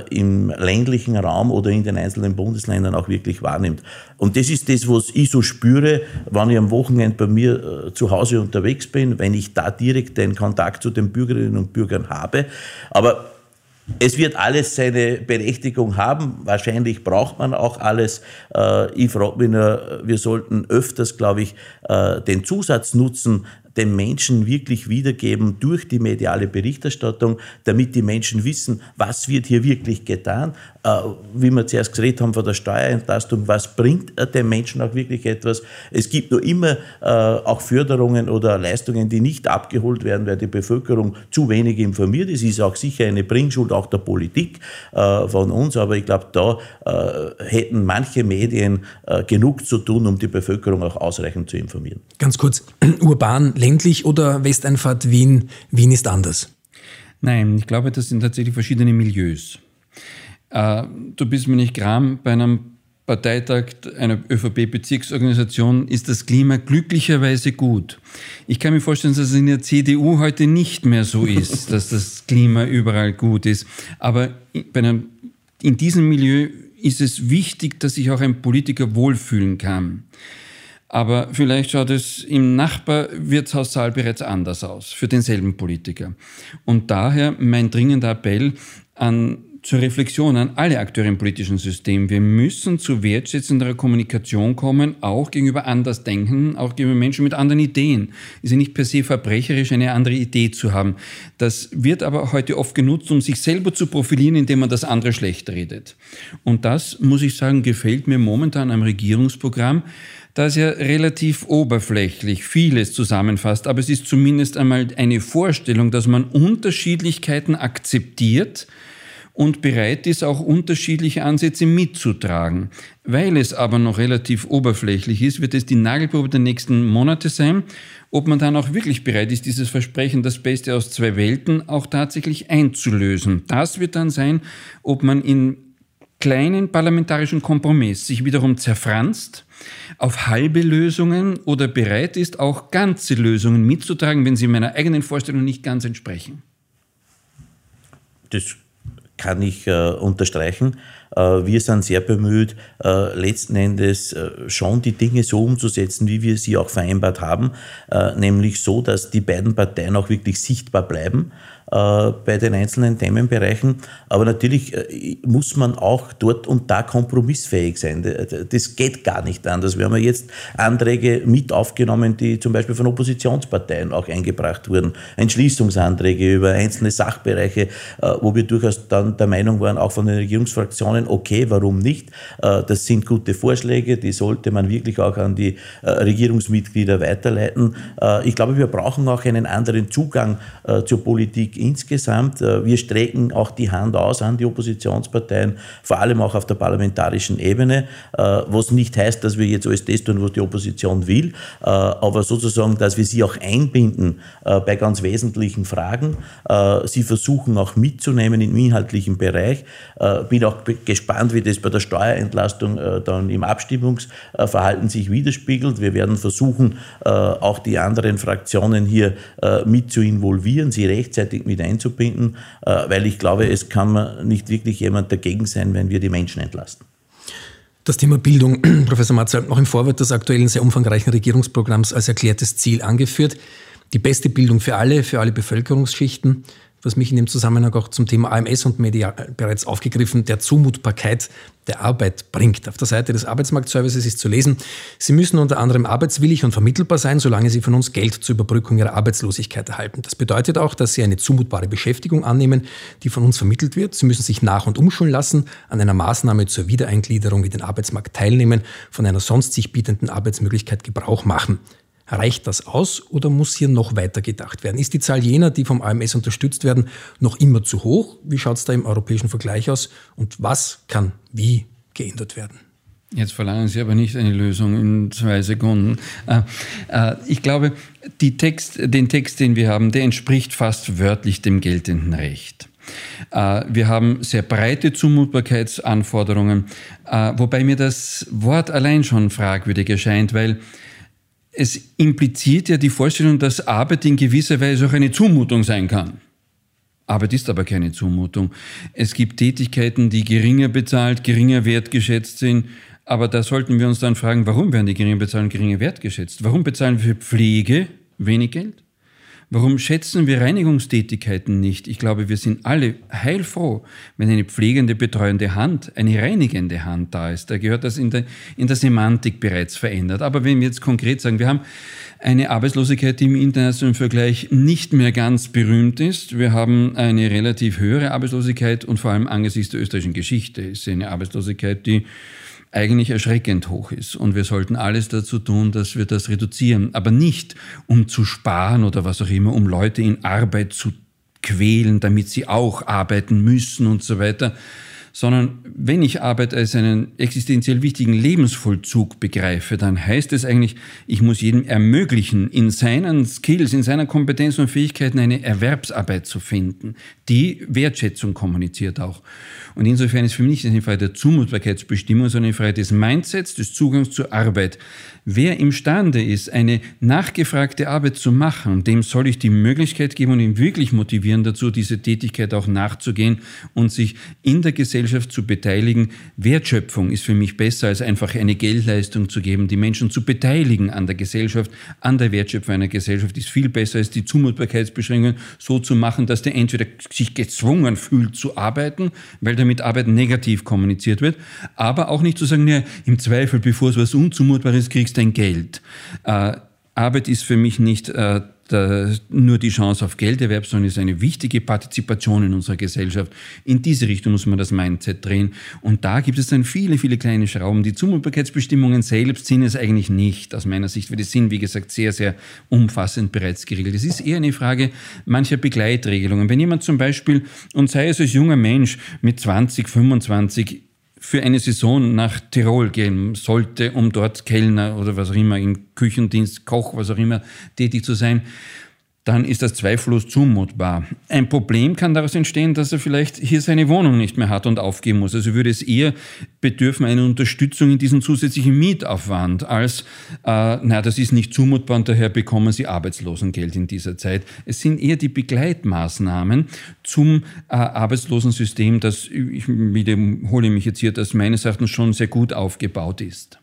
Speaker 1: im ländlichen Raum oder in den einzelnen Bundesländern auch wirklich wahrnimmt. Und das ist das, was ich so spüre, wenn ich am Wochenende bei mir zu Hause unterwegs bin, wenn ich da direkt den Kontakt zu den Bürgerinnen und Bürgern habe. Aber es wird alles seine Berechtigung haben. Wahrscheinlich braucht man auch alles. Äh, ich frage mich nur, wir sollten öfters, glaube ich, äh, den Zusatz nutzen, den Menschen wirklich wiedergeben durch die mediale Berichterstattung, damit die Menschen wissen, was wird hier wirklich getan. Äh, wie wir zuerst geredet haben von der Steuerentlastung, was bringt äh, den Menschen auch wirklich etwas. Es gibt nur immer äh, auch Förderungen oder Leistungen, die nicht abgeholt werden, weil die Bevölkerung zu wenig informiert ist. Ist auch sicher eine Bringschuld auch der Politik von uns, aber ich glaube, da hätten manche Medien genug zu tun, um die Bevölkerung auch ausreichend zu informieren.
Speaker 3: Ganz kurz, urban ländlich oder Westeinfahrt Wien, Wien ist anders?
Speaker 2: Nein, ich glaube, das sind tatsächlich verschiedene Milieus. Äh, du bist mir nicht gram, bei einem Parteitag einer ÖVP-Bezirksorganisation ist das Klima glücklicherweise gut. Ich kann mir vorstellen, dass es in der CDU heute nicht mehr so ist, dass das Klima überall gut ist. Aber einem, in diesem Milieu ist es wichtig, dass sich auch ein Politiker wohlfühlen kann. Aber vielleicht schaut es im Nachbarwirtshaussaal bereits anders aus, für denselben Politiker. Und daher mein dringender Appell an zur Reflexion an alle Akteure im politischen System. Wir müssen zu wertschätzender Kommunikation kommen, auch gegenüber Andersdenken, auch gegenüber Menschen mit anderen Ideen. Ist ja nicht per se verbrecherisch, eine andere Idee zu haben. Das wird aber heute oft genutzt, um sich selber zu profilieren, indem man das andere schlecht redet. Und das, muss ich sagen, gefällt mir momentan am Regierungsprogramm das ja relativ oberflächlich vieles zusammenfasst, aber es ist zumindest einmal eine Vorstellung, dass man Unterschiedlichkeiten akzeptiert und bereit ist, auch unterschiedliche Ansätze mitzutragen. Weil es aber noch relativ oberflächlich ist, wird es die Nagelprobe der nächsten Monate sein, ob man dann auch wirklich bereit ist, dieses Versprechen, das Beste aus zwei Welten, auch tatsächlich einzulösen. Das wird dann sein, ob man in kleinen parlamentarischen Kompromiss sich wiederum zerfranst, auf halbe Lösungen oder bereit ist, auch ganze Lösungen mitzutragen, wenn sie meiner eigenen Vorstellung nicht ganz entsprechen.
Speaker 1: Das kann ich äh, unterstreichen. wir sind sehr bemüht, letzten Endes schon die Dinge so umzusetzen, wie wir sie auch vereinbart haben, nämlich so, dass die beiden Parteien auch wirklich sichtbar bleiben äh, bei den einzelnen Themenbereichen. Aber natürlich äh, muss man auch dort und da kompromissfähig sein. Das geht gar nicht anders. Wir haben ja jetzt Anträge mit aufgenommen, die zum Beispiel von Oppositionsparteien auch eingebracht wurden. Entschließungsanträge über einzelne Sachbereiche, äh, wo wir durchaus dann der Meinung waren, auch von den Regierungsfraktionen, okay, warum nicht? Das sind gute Vorschläge, die sollte man wirklich auch an die Regierungsmitglieder weiterleiten. Ich glaube, wir brauchen auch einen anderen Zugang zur Politik insgesamt. Äh, wir strecken auch die Hand aus an die Oppositionsparteien, vor allem auch auf der parlamentarischen Ebene, äh, was nicht heißt, dass wir jetzt alles das tun, was die Opposition will, äh, aber sozusagen, dass wir sie auch einbinden bei ganz wesentlichen Fragen, sie versuchen auch mitzunehmen im inhaltlichen Bereich. Bin auch gespannt, wie das bei der Steuerentlastung dann im Abstimmungsverhalten sich widerspiegelt. Wir werden versuchen, auch die anderen Fraktionen hier mit zu involvieren, sie rechtzeitig mit einzubinden, äh, weil ich glaube, es kann nicht wirklich jemand dagegen sein, wenn wir die Menschen entlasten.
Speaker 3: Das Thema Bildung, Professor Matzer, noch im Vorwort des aktuellen sehr umfangreichen Regierungsprogramms als erklärtes Ziel angeführt. Die beste Bildung für alle, für alle Bevölkerungsschichten was mich in dem Zusammenhang auch zum Thema AMS und Media bereits aufgegriffen, der Zumutbarkeit der Arbeit bringt. Auf der Seite des Arbeitsmarktservices ist zu lesen, Sie müssen unter anderem arbeitswillig und vermittelbar sein, solange Sie von uns Geld zur Überbrückung Ihrer Arbeitslosigkeit erhalten. Das bedeutet auch, dass Sie eine zumutbare Beschäftigung annehmen, die von uns vermittelt wird. Sie müssen sich nach- und umschulen lassen, an einer Maßnahme zur Wiedereingliederung in den Arbeitsmarkt teilnehmen, von einer sonst sich bietenden Arbeitsmöglichkeit Gebrauch machen. Reicht das aus oder muss hier noch weiter gedacht werden? Ist die Zahl jener, die vom AMS unterstützt werden, noch immer zu hoch? Wie schaut es da im europäischen Vergleich aus? Und was kann wie geändert werden?
Speaker 2: Jetzt verlangen Sie aber nicht eine Lösung in zwei Sekunden. Äh, äh, ich glaube, Text, den Text, den wir haben, der entspricht fast wörtlich dem geltenden Recht. Äh, wir haben sehr breite Zumutbarkeitsanforderungen, wobei mir das Wort allein schon fragwürdig erscheint, weil es impliziert ja die Vorstellung, dass Arbeit in gewisser Weise auch eine Zumutung sein kann. Arbeit ist aber keine Zumutung. Es gibt Tätigkeiten, die geringer bezahlt, geringer wertgeschätzt sind. Aber da sollten wir uns dann fragen, warum werden die geringer bezahlt und geringer wertgeschätzt? Warum bezahlen wir für Pflege wenig Geld? Warum schätzen wir Reinigungstätigkeiten nicht? Ich glaube, wir sind alle heilfroh, wenn eine pflegende, betreuende Hand, eine reinigende Hand da ist. Da gehört das in der, in der Semantik bereits verändert. Aber wenn wir jetzt konkret sagen, wir haben eine Arbeitslosigkeit, die im internationalen Vergleich nicht mehr ganz berühmt ist. Wir haben eine relativ höhere Arbeitslosigkeit und vor allem angesichts der österreichischen Geschichte ist eine Arbeitslosigkeit, die eigentlich erschreckend hoch ist. Und wir sollten alles dazu tun, dass wir das reduzieren. Aber nicht, um zu sparen oder was auch immer, um Leute in Arbeit zu quälen, damit sie auch arbeiten müssen und so weiter, sondern wenn ich Arbeit als einen existenziell wichtigen Lebensvollzug begreife, dann heißt es eigentlich, ich muss jedem ermöglichen, in seinen Skills, in seiner Kompetenz und Fähigkeiten eine Erwerbsarbeit zu finden, die Wertschätzung kommuniziert auch. Und insofern ist für mich nicht eine Frage der Zumutbarkeitsbestimmung, sondern eine Frage des Mindsets, des Zugangs zur Arbeit. Wer imstande ist, eine nachgefragte Arbeit zu machen, dem soll ich die Möglichkeit geben und ihn wirklich motivieren dazu, diese Tätigkeit auch nachzugehen und sich in der Gesellschaft zu beteiligen. Wertschöpfung ist für mich besser, als einfach eine Geldleistung zu geben. Die Menschen zu beteiligen an der Gesellschaft, an der Wertschöpfung einer Gesellschaft ist viel besser, als die Zumutbarkeitsbeschränkungen so zu machen, dass der entweder sich gezwungen fühlt zu arbeiten, weil damit Arbeit negativ kommuniziert wird, aber auch nicht zu sagen, ja, im Zweifel, bevor es was Unzumutbares kriegst dein Geld. Äh, Arbeit ist für mich nicht äh, der, nur die Chance auf Gelderwerb, sondern ist eine wichtige Partizipation in unserer Gesellschaft. In diese Richtung muss man das Mindset drehen. Und da gibt es dann viele, viele kleine Schrauben. Die Zumutbarkeitsbestimmungen selbst sind es eigentlich nicht, aus meiner Sicht, weil die sind, wie gesagt, sehr, sehr umfassend bereits geregelt. Es ist eher eine Frage mancher Begleitregelungen. Wenn jemand zum Beispiel, und sei es als junger Mensch mit 20, 25, für eine Saison nach Tirol gehen sollte, um dort Kellner oder was auch immer, im Küchendienst, Koch, was auch immer, tätig zu sein, dann ist das zweifellos zumutbar. Ein Problem kann daraus entstehen, dass er vielleicht hier seine Wohnung nicht mehr hat und aufgeben muss. Also würde es eher bedürfen einer Unterstützung in diesem zusätzlichen Mietaufwand als, äh, na, das ist nicht zumutbar und daher bekommen Sie Arbeitslosengeld in dieser Zeit. Es sind eher die Begleitmaßnahmen zum äh, Arbeitslosensystem, das, ich wiederhole mich jetzt hier, das meines Erachtens schon sehr gut aufgebaut ist.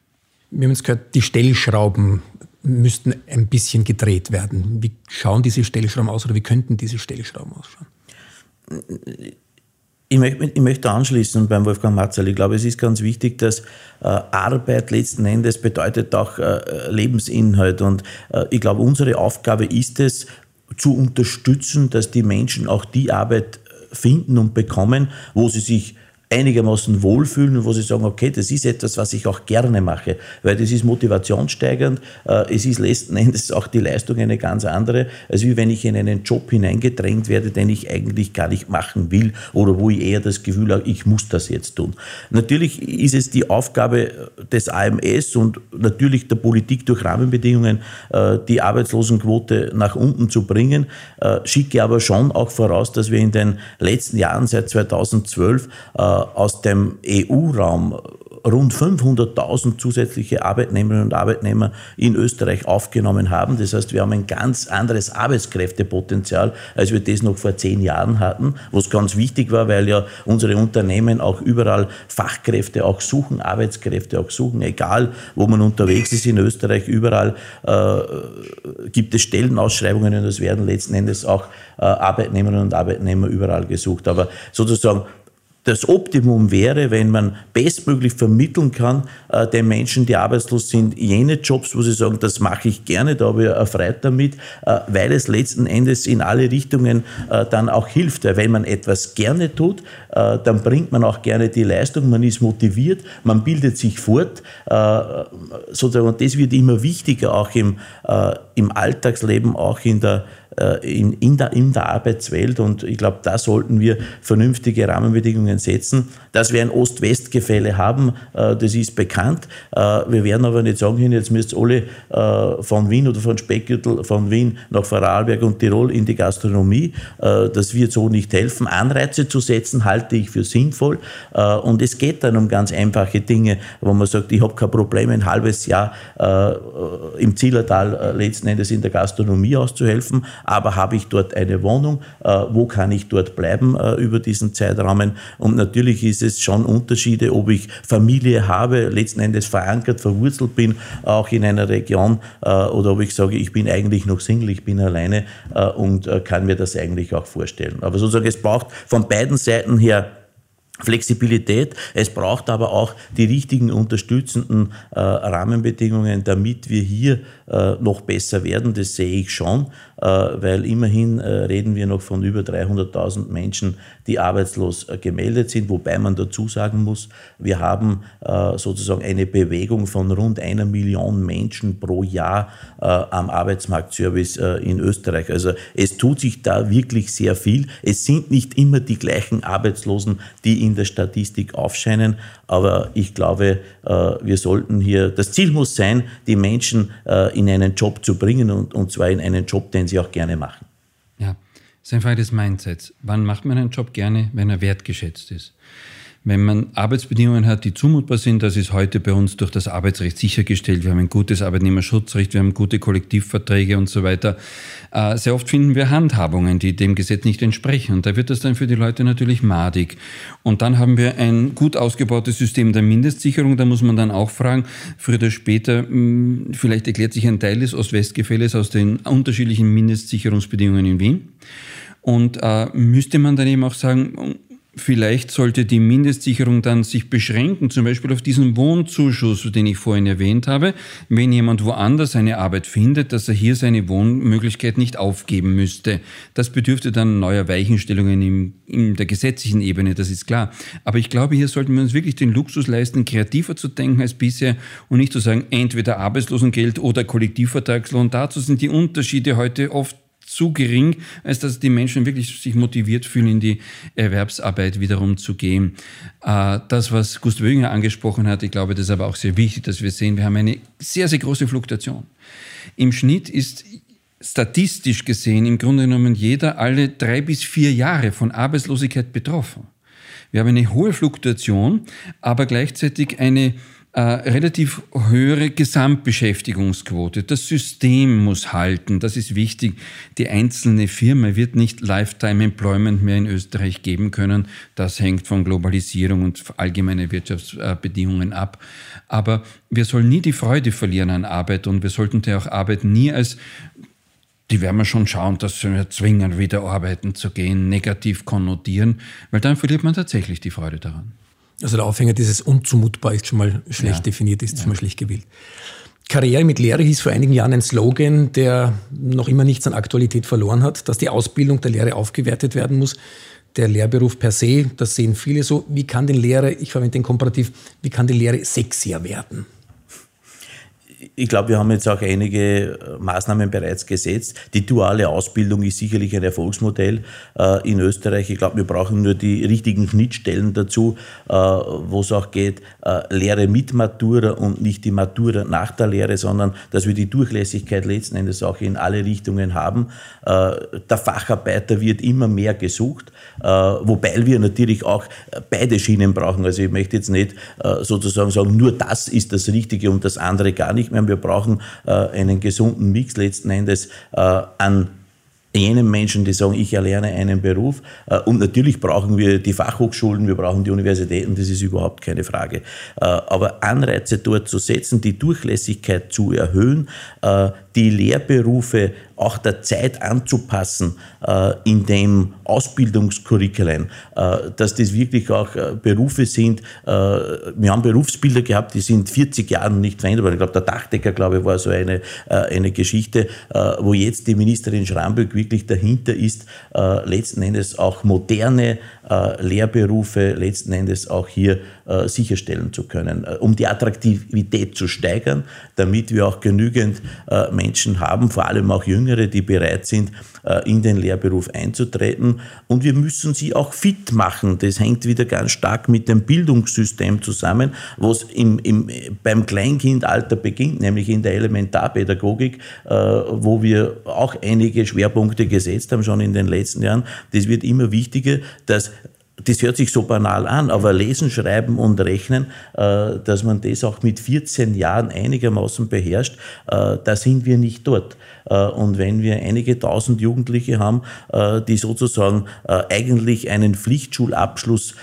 Speaker 3: Wir haben jetzt gehört, die Stellschrauben müssten ein bisschen gedreht werden. Wie schauen diese Stellschrauben aus oder wie könnten diese Stellschrauben ausschauen?
Speaker 1: Ich möchte, anschließen beim Wolfgang Matzal. Ich glaube, es ist ganz wichtig, dass äh, Arbeit letzten Endes bedeutet auch äh, Lebensinhalt. Und äh, ich glaube, unsere Aufgabe ist es, zu unterstützen, dass die Menschen auch die Arbeit finden und bekommen, wo sie sich einigermaßen wohlfühlen und wo sie sagen, okay, das ist etwas, was ich auch gerne mache, weil das ist motivationssteigernd, äh, es ist letzten Endes auch die Leistung eine ganz andere, als wie wenn ich in einen Job hineingedrängt werde, den ich eigentlich gar nicht machen will oder wo ich eher das Gefühl habe, ich muss das jetzt tun. Natürlich ist es die Aufgabe des AMS und natürlich der Politik durch Rahmenbedingungen, äh, die Arbeitslosenquote nach unten zu bringen, äh, schicke aber schon auch voraus, dass wir in den letzten Jahren seit 2012 aus dem EU-Raum rund 500.000 zusätzliche Arbeitnehmerinnen und Arbeitnehmer in Österreich aufgenommen haben. Das heißt, wir haben ein ganz anderes Arbeitskräftepotenzial, als wir das noch vor zehn Jahren hatten, was ganz wichtig war, weil ja unsere Unternehmen auch überall Fachkräfte auch suchen, Arbeitskräfte auch suchen, egal wo man unterwegs ist in Österreich, überall äh, gibt es Stellenausschreibungen und es werden letzten Endes auch äh, Arbeitnehmerinnen und Arbeitnehmer überall gesucht. Aber sozusagen das Optimum wäre, wenn man bestmöglich vermitteln kann, äh, den Menschen, die arbeitslos sind, jene Jobs, wo sie sagen, das mache ich gerne, da habe ich erfreut damit, äh, weil es letzten Endes in alle Richtungen äh, dann auch hilft. Weil wenn man etwas gerne tut, äh, dann bringt man auch gerne die Leistung, man ist motiviert, man bildet sich fort. Äh, sozusagen, und das wird immer wichtiger, auch im, äh, im Alltagsleben, auch in der in, in, der, in der Arbeitswelt. Und ich glaube, da sollten wir vernünftige Rahmenbedingungen setzen. Dass wir ein Ost-West-Gefälle haben, äh, das ist bekannt. Äh, wir werden aber nicht sagen, jetzt müsst ihr alle von Wien oder von Speckgürtel, von Wien nach Vorarlberg und Tirol in die Gastronomie. Das wird so nicht helfen. Anreize zu setzen, halte ich für sinnvoll. Und es geht dann um ganz einfache Dinge, wo man sagt, ich habe kein Problem, ein halbes Jahr im Zillertal letzten Endes in der Gastronomie auszuhelfen aber habe ich dort eine Wohnung, äh, wo kann ich dort bleiben äh, über diesen Zeitrahmen. Und natürlich ist es schon Unterschiede, ob ich Familie habe, letzten Endes verankert, verwurzelt bin, auch in einer Region, äh, oder ob ich sage, ich bin eigentlich noch Single, ich bin alleine und kann mir das eigentlich auch vorstellen. Aber sozusagen, es braucht von beiden Seiten her Flexibilität. Es braucht aber auch die richtigen unterstützenden äh, Rahmenbedingungen, damit wir hier äh, noch besser werden. Das sehe ich schon, äh, weil immerhin äh, reden wir noch von über 300.000 Menschen, die arbeitslos äh, gemeldet sind, wobei man dazu sagen muss, wir haben äh, sozusagen eine Bewegung von rund einer Million Menschen pro Jahr am Arbeitsmarktservice in Österreich. Also es tut sich da wirklich sehr viel. Es sind nicht immer die gleichen Arbeitslosen, die in in der Statistik aufscheinen. Aber ich glaube, äh, wir sollten hier, das Ziel muss sein, die Menschen äh, in einen Job zu bringen und, und zwar in einen Job, den sie auch gerne machen.
Speaker 2: Ja, das ist eine Frage des Mindsets. Wann macht man einen Job gerne, wenn er wertgeschätzt ist? Wenn man Arbeitsbedingungen hat, die zumutbar sind, das ist heute bei uns durch das Arbeitsrecht sichergestellt. Wir haben ein gutes Arbeitnehmerschutzrecht, wir haben gute Kollektivverträge und so weiter. Äh, sehr oft finden wir Handhabungen, die dem Gesetz nicht entsprechen. Und da wird das dann für die Leute natürlich madig. Und dann haben wir ein gut ausgebautes System der Mindestsicherung. Da muss man dann auch fragen, früher oder später, hm, vielleicht erklärt sich ein Teil des Ost-West-Gefälles aus den unterschiedlichen Mindestsicherungsbedingungen in Wien. Und äh, müsste man dann eben auch sagen, Vielleicht sollte die Mindestsicherung dann sich beschränken, zum Beispiel auf diesen Wohnzuschuss, den ich vorhin erwähnt habe. Wenn jemand woanders eine Arbeit findet, dass er hier seine Wohnmöglichkeit nicht aufgeben müsste. Das bedürfte dann neuer Weichenstellungen im, in der gesetzlichen Ebene, das ist klar. Aber ich glaube, hier sollten wir uns wirklich den Luxus leisten, kreativer zu denken als bisher und nicht zu sagen, entweder Arbeitslosengeld oder Kollektivvertragslohn. Dazu sind die Unterschiede heute oft zu gering, als dass die Menschen wirklich sich motiviert fühlen, in die Erwerbsarbeit wiederum zu gehen. Äh, das, was Gustav Jünger angesprochen hat, ich glaube, das ist aber auch sehr wichtig, dass wir sehen, wir haben eine sehr, sehr große Fluktuation. Im Schnitt ist statistisch gesehen im Grunde genommen jeder alle drei bis vier Jahre von Arbeitslosigkeit betroffen. Wir haben eine hohe Fluktuation, aber gleichzeitig eine äh, relativ höhere Gesamtbeschäftigungsquote. Das System muss halten, das ist wichtig. Die einzelne Firma wird nicht Lifetime Employment mehr in Österreich geben können. Das hängt von Globalisierung und allgemeinen Wirtschaftsbedingungen ab. Aber wir sollen nie die Freude verlieren an Arbeit und wir sollten auch Arbeit nie als die werden wir schon schauen, dass wir zwingen, wieder arbeiten zu gehen, negativ konnotieren, weil dann verliert man tatsächlich die Freude daran.
Speaker 3: Also der Aufhänger dieses unzumutbar ist schon mal schlecht ja. definiert, ist ja. schon mal schlecht gewählt. Karriere mit Lehre hieß vor einigen Jahren ein Slogan, der noch immer nichts an Aktualität verloren hat, dass die Ausbildung der Lehre aufgewertet werden muss. Der Lehrberuf per se, das sehen viele so. Wie kann denn Lehre, ich verwende den Komparativ, wie kann die Lehre sexier werden?
Speaker 1: Ich glaube, wir haben jetzt auch einige äh, Maßnahmen bereits gesetzt. Die duale Ausbildung ist sicherlich ein Erfolgsmodell äh, in Österreich. Ich glaube, wir brauchen nur die richtigen Schnittstellen dazu, äh, wo es auch geht, äh, Lehre mit Matura und nicht die Matura nach der Lehre, sondern dass wir die Durchlässigkeit letzten Endes auch in alle Richtungen haben. Äh, der Facharbeiter wird immer mehr gesucht, äh, wobei wir natürlich auch beide Schienen brauchen. Also ich möchte jetzt nicht sozusagen sagen, nur das ist das Richtige und das andere gar nicht mehr. Wir brauchen äh, einen gesunden Mix letzten Endes äh, an jenen Menschen, die sagen, ich erlerne einen Beruf. Äh, und natürlich brauchen wir die Fachhochschulen, wir brauchen die Universitäten, das ist überhaupt keine Frage. Aber Anreize dort zu setzen, die Durchlässigkeit zu erhöhen, die Lehrberufe auch der Zeit anzupassen äh, in dem Ausbildungskurriculum, äh, dass das wirklich auch äh, Berufe sind. Äh, wir haben Berufsbilder gehabt, die sind 40 Jahren nicht verändert worden. Ich glaube, der Dachdecker, glaube ich, war so eine, äh, eine Geschichte, äh, wo jetzt die Ministerin Schramböck wirklich dahinter ist, letzten Endes auch moderne Lehrberufe letzten Endes auch hier sicherstellen zu können, um die Attraktivität zu steigern, damit wir auch genügend Menschen haben, vor allem auch Jüngere, die bereit sind, äh, in den Lehrberuf einzutreten. Und wir müssen sie auch fit machen. Das hängt wieder ganz stark mit dem Bildungssystem zusammen, was im, im, beim Kleinkindalter beginnt, nämlich in der Elementarpädagogik, äh, wo wir auch einige Schwerpunkte gesetzt haben, schon in den letzten Jahren. Das wird immer wichtiger, dass das hört sich so banal an, aber Lesen, Schreiben und Rechnen, äh, dass man das auch mit 14 Jahren einigermaßen beherrscht, äh, da sind wir nicht dort. Äh, und wenn wir einige tausend Jugendliche haben, die sozusagen eigentlich einen Pflichtschulabschluss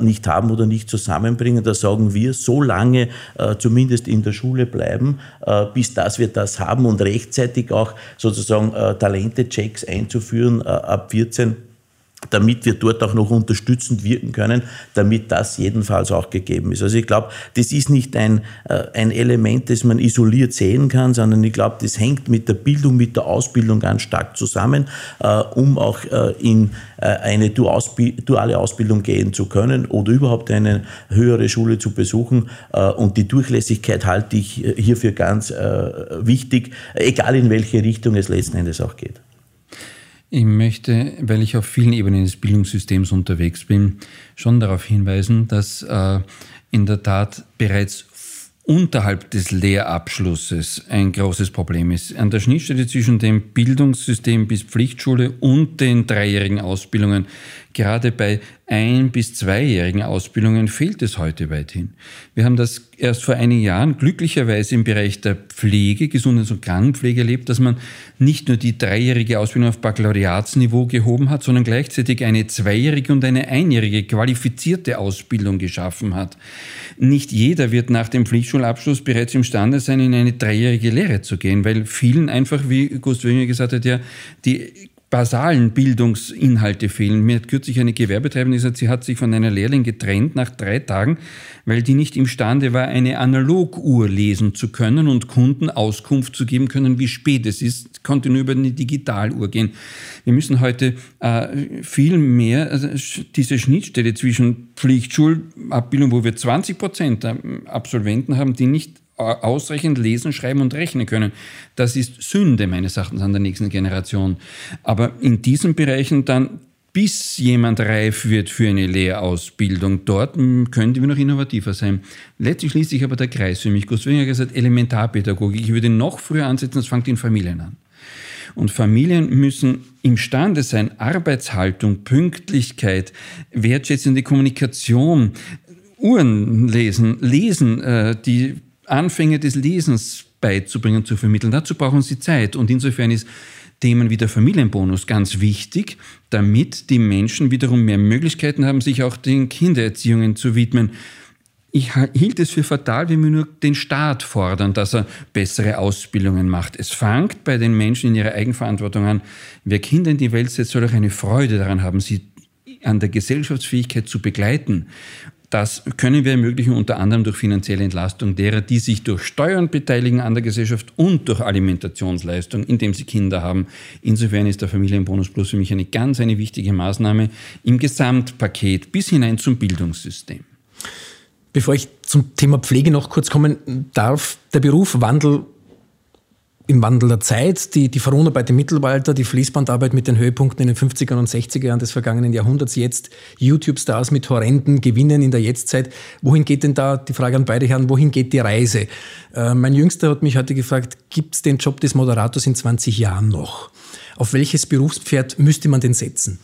Speaker 1: nicht haben oder nicht zusammenbringen, da sagen wir, so lange zumindest in der Schule bleiben, bis dass wir das haben und rechtzeitig auch sozusagen Talente-Checks einzuführen ab 14 damit wir dort auch noch unterstützend wirken können, damit das jedenfalls auch gegeben ist. Also ich glaube, das ist nicht ein, äh, ein Element, das man isoliert sehen kann, sondern ich glaube, das hängt mit der Bildung, mit der Ausbildung ganz stark zusammen, äh, um auch äh, in eine duale Ausbildung gehen zu können oder überhaupt eine höhere Schule zu besuchen. Und die Durchlässigkeit halte ich hierfür ganz wichtig, egal in welche Richtung es letzten Endes auch geht.
Speaker 2: Ich möchte, weil ich auf vielen Ebenen des Bildungssystems unterwegs bin, schon darauf hinweisen, dass äh, in der Tat bereits unterhalb des Lehrabschlusses ein großes Problem ist. An der Schnittstelle zwischen dem Bildungssystem bis Pflichtschule und den dreijährigen Ausbildungen Gerade bei ein- bis zweijährigen Ausbildungen fehlt es heute weithin. Wir haben das erst vor einigen Jahren glücklicherweise im Bereich der Pflege, Gesundheits- und Krankenpflege erlebt, dass man nicht nur die dreijährige Ausbildung auf Baccalaureatsniveau gehoben hat, sondern gleichzeitig eine zweijährige und eine einjährige qualifizierte Ausbildung geschaffen hat. Nicht jeder wird nach dem Pflichtschulabschluss bereits imstande sein, in eine dreijährige Lehre zu gehen, weil vielen einfach, wie Gust Wöhner gesagt hat, ja, die basalen Bildungsinhalte fehlen. Mir hat kürzlich eine Gewerbetreibende gesagt, sie hat sich von einer Lehrling getrennt nach drei Tagen, weil die nicht imstande war, eine Analoguhr lesen zu können und Kunden Auskunft zu geben können, wie spät es ist, konnte nur über eine Digitaluhr gehen. Wir müssen heute äh, viel mehr also diese Schnittstelle zwischen Pflichtschulabbildung, wo wir 20 Prozent Absolventen haben, die nicht ausreichend lesen, schreiben und rechnen können. Das ist Sünde meines Erachtens an der nächsten Generation. Aber in diesen Bereichen dann bis jemand reif wird für eine Lehrausbildung. Dort könnten wir noch innovativer sein. Letztlich schließt sich aber der Kreis für mich. Gustav hat gesagt, Elementarpädagogik. Ich würde noch früher ansetzen, das fängt in Familien an. Und Familien müssen imstande sein, Arbeitshaltung, Pünktlichkeit, wertschätzende Kommunikation, Uhren lesen, lesen, äh, die Anfänge des Lesens beizubringen, zu vermitteln. Dazu brauchen sie Zeit. Und insofern ist Themen wie der Familienbonus ganz wichtig, damit die Menschen wiederum mehr Möglichkeiten haben, sich auch den Kindererziehungen zu widmen. Ich hielt es für fatal, wenn wir nur den Staat fordern, dass er bessere Ausbildungen macht. Es fängt bei den Menschen in ihrer Eigenverantwortung an. Wer Kinder in die Welt setzt, soll auch eine Freude daran haben, sie an der Gesellschaftsfähigkeit zu begleiten. Das können wir ermöglichen unter anderem durch finanzielle Entlastung derer, die sich durch Steuern beteiligen an der Gesellschaft und durch Alimentationsleistung, indem sie Kinder haben. Insofern ist der Familienbonus Plus für mich eine ganz eine wichtige Maßnahme im Gesamtpaket bis hinein zum Bildungssystem.
Speaker 3: Bevor ich zum Thema Pflege noch kurz kommen darf, der Beruf Wandel im Wandel der Zeit, die, die Fronarbeit im Mittelalter, die Fließbandarbeit mit den Höhepunkten in den 50er und 60er Jahren des vergangenen Jahrhunderts, jetzt YouTube-Stars mit horrenden Gewinnen in der Jetztzeit. Wohin geht denn da, die Frage an beide Herren, wohin geht die Reise? Äh, mein Jüngster hat mich heute gefragt, gibt es den Job des Moderators in 20 Jahren noch? Auf welches Berufspferd müsste man den setzen?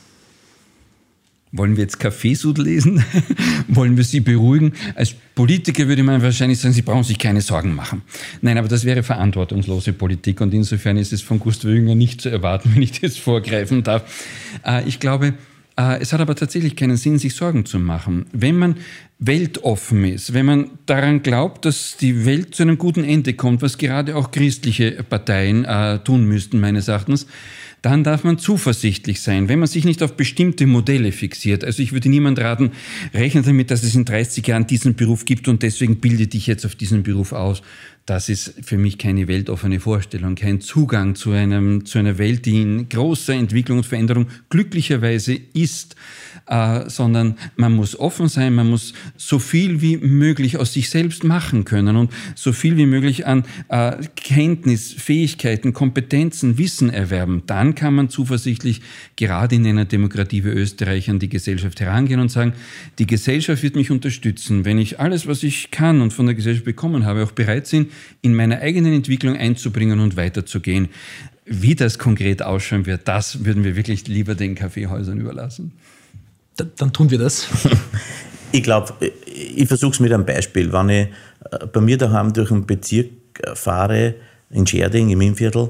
Speaker 2: Wollen wir jetzt Kaffeesud lesen? Wollen wir Sie beruhigen? Als Politiker würde man wahrscheinlich sagen, Sie brauchen sich keine Sorgen machen. Nein, aber das wäre verantwortungslose Politik und insofern ist es von Gustav Jünger nicht zu erwarten, wenn ich das vorgreifen darf. Äh, ich glaube, äh, es hat aber tatsächlich keinen Sinn, sich Sorgen zu machen. Wenn man weltoffen ist, wenn man daran glaubt, dass die Welt zu einem guten Ende kommt, was gerade auch christliche Parteien äh, tun müssten, meines Erachtens, dann darf man zuversichtlich sein, wenn man sich nicht auf bestimmte Modelle fixiert. Also ich würde niemand raten, rechne damit, dass es in 30 Jahren diesen Beruf gibt und deswegen bilde dich jetzt auf diesen Beruf aus. Das ist für mich keine weltoffene Vorstellung, kein Zugang zu, einem, zu einer Welt, die in großer Entwicklung und Veränderung glücklicherweise ist äh, sondern man muss offen sein, man muss so viel wie möglich aus sich selbst machen können und so viel wie möglich an äh, Kenntnis, Fähigkeiten, Kompetenzen, Wissen erwerben. Dann kann man zuversichtlich gerade in einer Demokratie wie Österreich an die Gesellschaft herangehen und sagen, die Gesellschaft wird mich unterstützen, wenn ich alles, was ich kann und von der Gesellschaft bekommen habe, auch bereit sind, in meiner eigenen Entwicklung einzubringen und weiterzugehen. Wie das konkret ausschauen wird, das würden wir wirklich lieber den Kaffeehäusern überlassen
Speaker 3: dann tun wir das.
Speaker 1: Ich glaube, ich versuche es mit einem Beispiel. Wenn ich äh, bei mir daheim durch einen Bezirk äh, fahre, in Scherding, im Innviertel,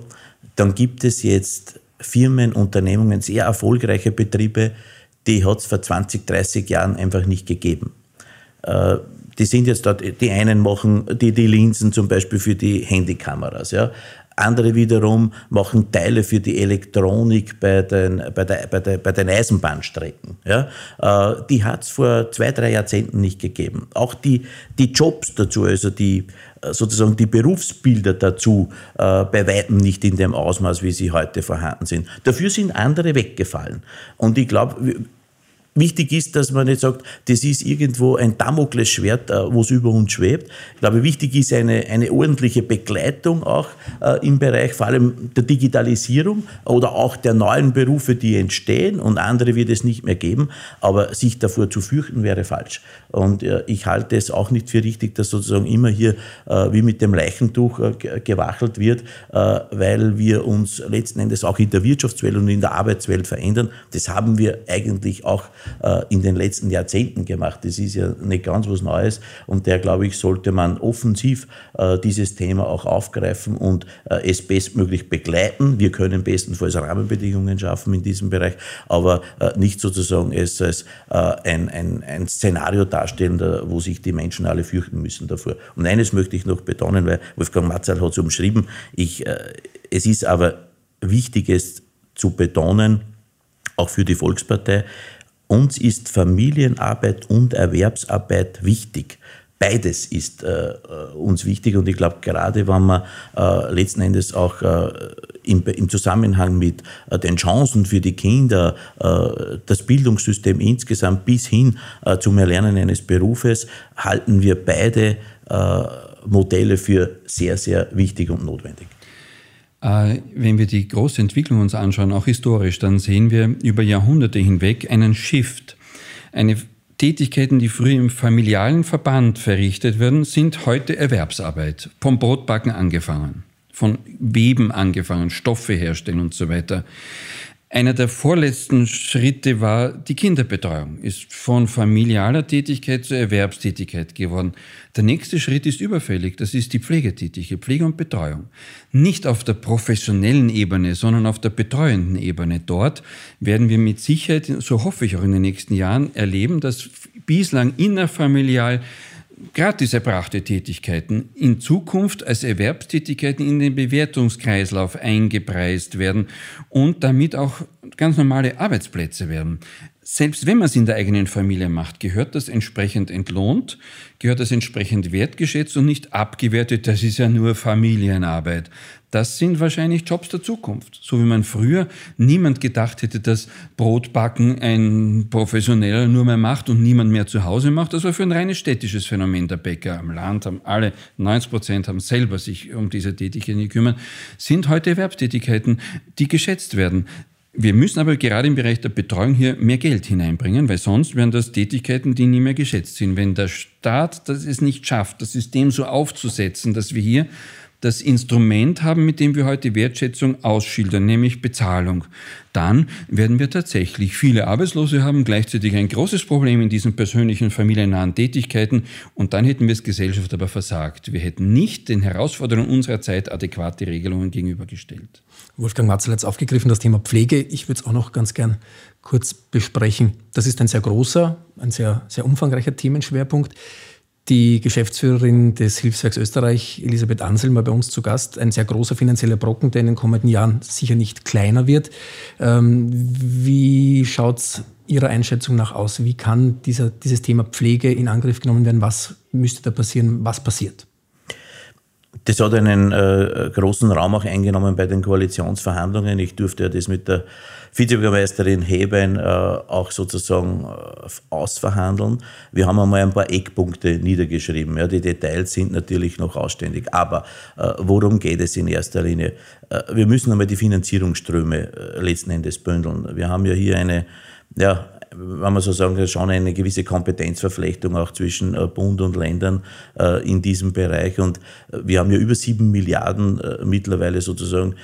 Speaker 1: dann gibt es jetzt Firmen, Unternehmungen, sehr erfolgreiche Betriebe, die hat es vor 20, 30 Jahren einfach nicht gegeben. Die sind jetzt dort, die einen machen die, die Linsen zum Beispiel für die Handykameras. Ja. Andere wiederum machen Teile für die Elektronik bei den, bei der, bei der, bei den Eisenbahnstrecken. Ja? Äh, die hat es vor zwei, drei Jahrzehnten nicht gegeben. Auch die, die Jobs dazu, also die äh, sozusagen die Berufsbilder dazu äh, bei weitem nicht in dem Ausmaß, wie sie heute vorhanden sind. Dafür sind andere weggefallen. Und ich glaube, Wichtig ist, dass man nicht sagt, das ist irgendwo ein Damoklesschwert, äh, wo es über uns schwebt. Ich glaube, wichtig ist eine, eine ordentliche Begleitung auch äh, im Bereich vor allem der Digitalisierung oder auch der neuen Berufe, die entstehen und andere wird es nicht mehr geben. Aber sich davor zu fürchten wäre falsch. Und äh, ich halte es auch nicht für richtig, dass sozusagen immer hier wie mit dem Leichentuch gewachelt wird, weil wir uns letzten Endes auch in der Wirtschaftswelt und in der Arbeitswelt verändern. Das haben wir eigentlich auch äh, in den letzten Jahrzehnten gemacht. Das ist ja nicht ganz was Neues und der, glaube ich, sollte man offensiv äh, dieses Thema auch aufgreifen und äh, es bestmöglich begleiten. Wir können bestenfalls Rahmenbedingungen schaffen in diesem Bereich, aber nicht sozusagen es als ein, ein, ein Szenario darstellen, wo sich die Menschen alle fürchten müssen davor. Und eines möchte ich noch betonen, weil Wolfgang Matzal hat es umschrieben, ich, es ist aber wichtig, es zu betonen, auch für die Volkspartei, uns ist Familienarbeit und Erwerbsarbeit wichtig. Beides ist äh, uns wichtig und ich glaube, gerade wenn man äh, letzten Endes auch äh, im, im, Zusammenhang mit äh, den Chancen für die Kinder, äh, das Bildungssystem insgesamt bis hin äh, zum Erlernen eines Berufes, halten wir beide Modelle für sehr, sehr wichtig und notwendig.
Speaker 2: Äh, wenn wir die große Entwicklung uns anschauen, auch historisch, dann sehen wir über Jahrhunderte hinweg einen Shift. Eine Tätigkeiten, die früher im familialen Verband verrichtet werden, sind heute Erwerbsarbeit, vom Brotbacken angefangen. von Weben angefangen, Stoffe herstellen und so weiter. Einer der vorletzten Schritte war die Kinderbetreuung, ist von familialer Tätigkeit zur Erwerbstätigkeit geworden. Der nächste Schritt ist überfällig, das ist die Pflegetätigkeit, Pflege und Betreuung. Nicht auf der professionellen Ebene, sondern auf der betreuenden Ebene. Dort werden wir mit Sicherheit, so hoffe ich auch in den nächsten Jahren, erleben, dass bislang innerfamilial gratis erbrachte Tätigkeiten in Zukunft als Erwerbstätigkeiten in den Bewertungskreislauf eingepreist werden und damit auch ganz normale Arbeitsplätze werden. Selbst wenn man es in der eigenen Familie macht, gehört das entsprechend entlohnt, gehört das entsprechend wertgeschätzt und nicht abgewertet, das ist ja nur Familienarbeit. Das sind wahrscheinlich Jobs der Zukunft. So wie man früher niemand gedacht hätte, dass Brotbacken ein Professioneller nur mehr macht und niemand mehr zu Hause macht. Das war für ein reines städtisches Phänomen. Der Bäcker am Land haben alle, 90 Prozent haben selber sich um diese Tätigkeiten gekümmert, sind heute Erwerbstätigkeiten, die geschätzt werden. Wir müssen aber gerade im Bereich der Betreuung hier mehr Geld hineinbringen, weil sonst wären das Tätigkeiten, die nie mehr geschätzt sind. Wenn der Staat das es nicht schafft, das System so aufzusetzen, dass wir hier das Instrument haben, mit dem wir heute Wertschätzung ausschildern, nämlich Bezahlung, dann werden wir tatsächlich viele Arbeitslose haben, gleichzeitig ein großes Problem in diesen persönlichen familiennahen Tätigkeiten und dann hätten wir es Gesellschaft aber versagt. Wir hätten nicht den Herausforderungen unserer Zeit adäquate Regelungen gegenübergestellt.
Speaker 3: Wolfgang Matzel hat es aufgegriffen, das Thema Pflege. Ich würde es auch noch ganz gern kurz besprechen. Das ist ein sehr großer, ein sehr, sehr umfangreicher Themenschwerpunkt. Die Geschäftsführerin des Hilfswerks Österreich, Elisabeth Anselm, war bei uns zu Gast. Ein sehr großer finanzieller Brocken, der in den kommenden Jahren sicher nicht kleiner wird. Ähm, wie schaut es Ihrer Einschätzung nach aus? Wie kann dieser, dieses Thema Pflege in Angriff genommen werden? Was müsste da passieren? Was passiert?
Speaker 1: Das hat einen äh, großen Raum auch eingenommen bei den Koalitionsverhandlungen. Ich durfte ja das mit der Vizebürgermeisterin Heben äh, auch sozusagen äh, ausverhandeln. Wir haben einmal ein paar Eckpunkte niedergeschrieben. Ja, die Details sind natürlich noch ausständig. Aber äh, worum geht es in erster Linie? Äh, wir müssen einmal die Finanzierungsströme äh, letzten Endes bündeln. Wir haben ja hier eine, ja, wenn man so sagen kann, schon eine gewisse Kompetenzverflechtung auch zwischen äh, Bund und Ländern in diesem Bereich. Und wir haben ja über sieben Milliarden mittlerweile sozusagen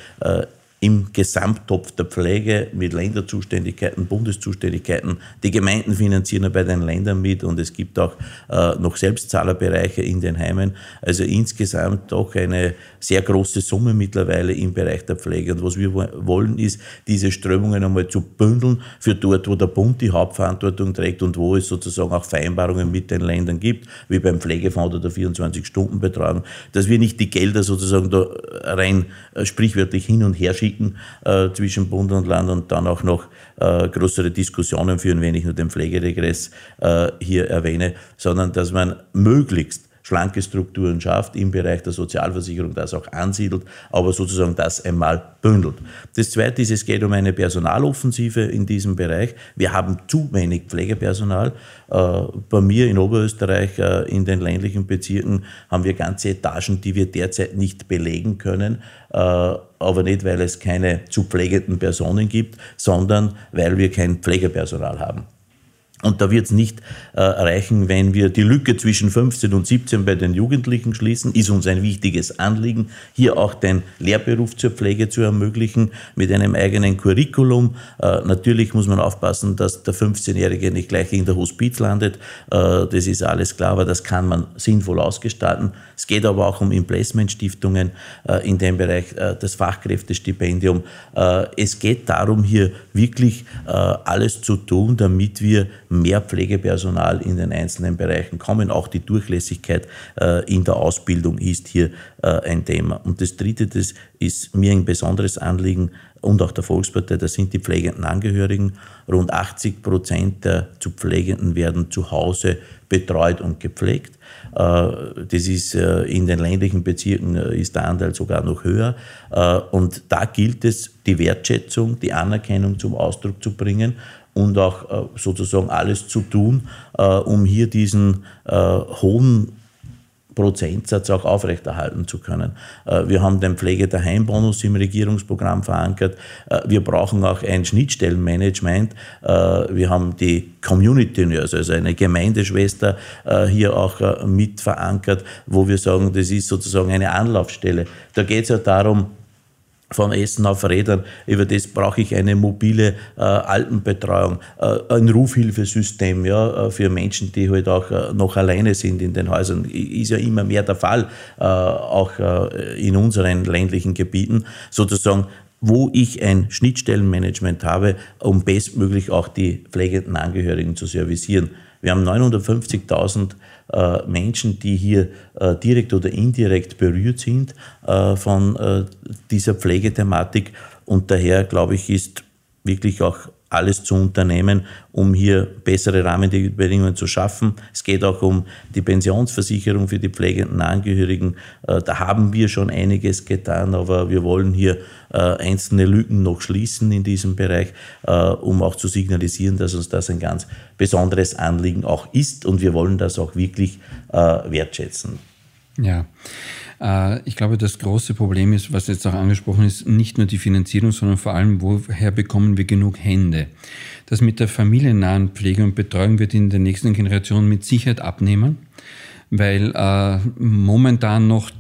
Speaker 1: im Gesamttopf der Pflege mit Länderzuständigkeiten, Bundeszuständigkeiten. Die Gemeinden finanzieren bei den Ländern mit und es gibt auch äh, noch Selbstzahlerbereiche in den Heimen. Also insgesamt doch eine sehr große Summe mittlerweile im Bereich der Pflege. Und was wir wollen, ist, diese Strömungen einmal zu bündeln für dort, wo der Bund die Hauptverantwortung trägt und wo es sozusagen auch Vereinbarungen mit den Ländern gibt, wie beim Pflegefonds oder der 24-Stunden-Betreuung, dass wir nicht die Gelder sozusagen da rein äh, sprichwörtlich hin und her schieben, schicken äh, zwischen Bund und Land und dann auch noch äh, größere Diskussionen führen, wenn ich nur den Pflegeregress äh, hier erwähne, sondern dass man möglichst schlanke Strukturen schafft, im Bereich der Sozialversicherung das auch ansiedelt, aber sozusagen das einmal bündelt. Das Zweite ist, es geht um eine Personaloffensive in diesem Bereich. Wir haben zu wenig Pflegepersonal. Äh, bei mir in Oberösterreich, äh, in den ländlichen Bezirken, haben wir ganze Etagen, die wir derzeit nicht belegen können, äh, aber nicht, weil es keine zu pflegenden Personen gibt, sondern weil wir kein Pflegepersonal haben. Und da wird es nicht äh, reichen, wenn wir die Lücke zwischen 15 und 17 bei den Jugendlichen schließen. Ist uns ein wichtiges Anliegen, hier auch den Lehrberuf zur Pflege zu ermöglichen mit einem eigenen Curriculum. Äh, natürlich muss man aufpassen, dass der 15-Jährige nicht gleich in der Hospiz landet. Äh, das ist alles klar, aber das kann man sinnvoll ausgestalten. Es geht aber auch um Implacement-Stiftungen äh, in dem Bereich, äh, das Fachkräftestipendium. Äh, es geht darum, hier wirklich alles zu tun, damit wir mehr Pflegepersonal in den einzelnen Bereichen kommen. Auch die Durchlässigkeit in der Ausbildung ist hier ein Thema. Und das Dritte, das ist mir ein besonderes Anliegen und auch der Volkspartei, das sind die pflegenden Angehörigen. Rund 80 Prozent der zu Pflegenden werden zu Hause betreut und gepflegt. Äh, das ist äh, in den ländlichen Bezirken äh, ist der Anteil sogar noch höher. Und da gilt es, die Wertschätzung, die Anerkennung zum Ausdruck zu bringen und auch sozusagen alles zu tun, um hier diesen hohen Prozentsatz auch aufrechterhalten zu können. Äh, wir haben den Pflege der Heimbonus im Regierungsprogramm verankert. Äh, wir brauchen auch ein Schnittstellenmanagement. Äh, wir haben die Community Nurse, also eine Gemeindeschwester hier auch mit verankert, wo wir sagen, das ist sozusagen eine Anlaufstelle. Da geht es ja darum, vom Essen auf Rädern. Über das brauche ich eine mobile äh, Alpenbetreuung, äh, ein Rufhilfesystem ja, äh, für Menschen, die halt auch äh, noch alleine sind in den Häusern. Ist ja immer mehr der Fall, äh, auch äh, in unseren ländlichen Gebieten. Sozusagen wo ich ein Schnittstellenmanagement habe, um bestmöglich auch die pflegenden Angehörigen zu servicieren. Wir haben 950.000 äh, Menschen, die hier äh, direkt oder indirekt berührt sind äh, von äh, dieser Pflegethematik. Und daher, glaube ich, ist wirklich auch alles zu unternehmen, um hier bessere Rahmenbedingungen zu schaffen. Es geht auch um die Pensionsversicherung für die pflegenden Angehörigen. Äh, da haben wir schon einiges getan, aber wir wollen hier äh, einzelne Lücken noch schließen in diesem Bereich, äh, um auch zu signalisieren, dass uns das ein ganz besonderes Anliegen auch ist und wir wollen das auch wirklich wertschätzen.
Speaker 2: Ja. Äh, ich glaube, das große Problem ist, was jetzt auch angesprochen ist, nicht nur die Finanzierung, sondern vor allem, woher bekommen wir genug Hände? Das mit der familiennahen Pflege und Betreuung wird in der nächsten Generation mit Sicherheit abnehmen, weil äh, momentan noch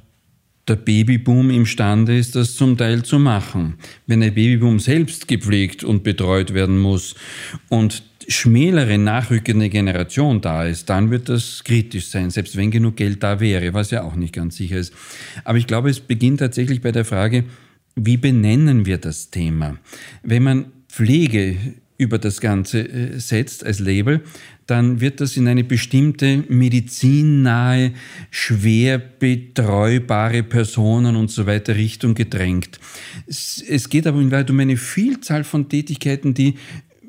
Speaker 2: der Babyboom imstande ist, das zum Teil zu machen. Wenn der Babyboom selbst gepflegt und betreut werden muss und schmälere nachrückende Generation da ist, dann wird das kritisch sein, selbst wenn genug Geld da wäre, was ja auch nicht ganz sicher ist. Aber ich glaube, es beginnt tatsächlich bei der Frage, wie benennen wir das Thema? Wenn man Pflege über das Ganze äh, setzt als Label, dann wird das in eine bestimmte medizinnahe, schwer betreubare Personen und so weiter Richtung gedrängt. Es geht aber in Wahrheit um eine Vielzahl von Tätigkeiten, die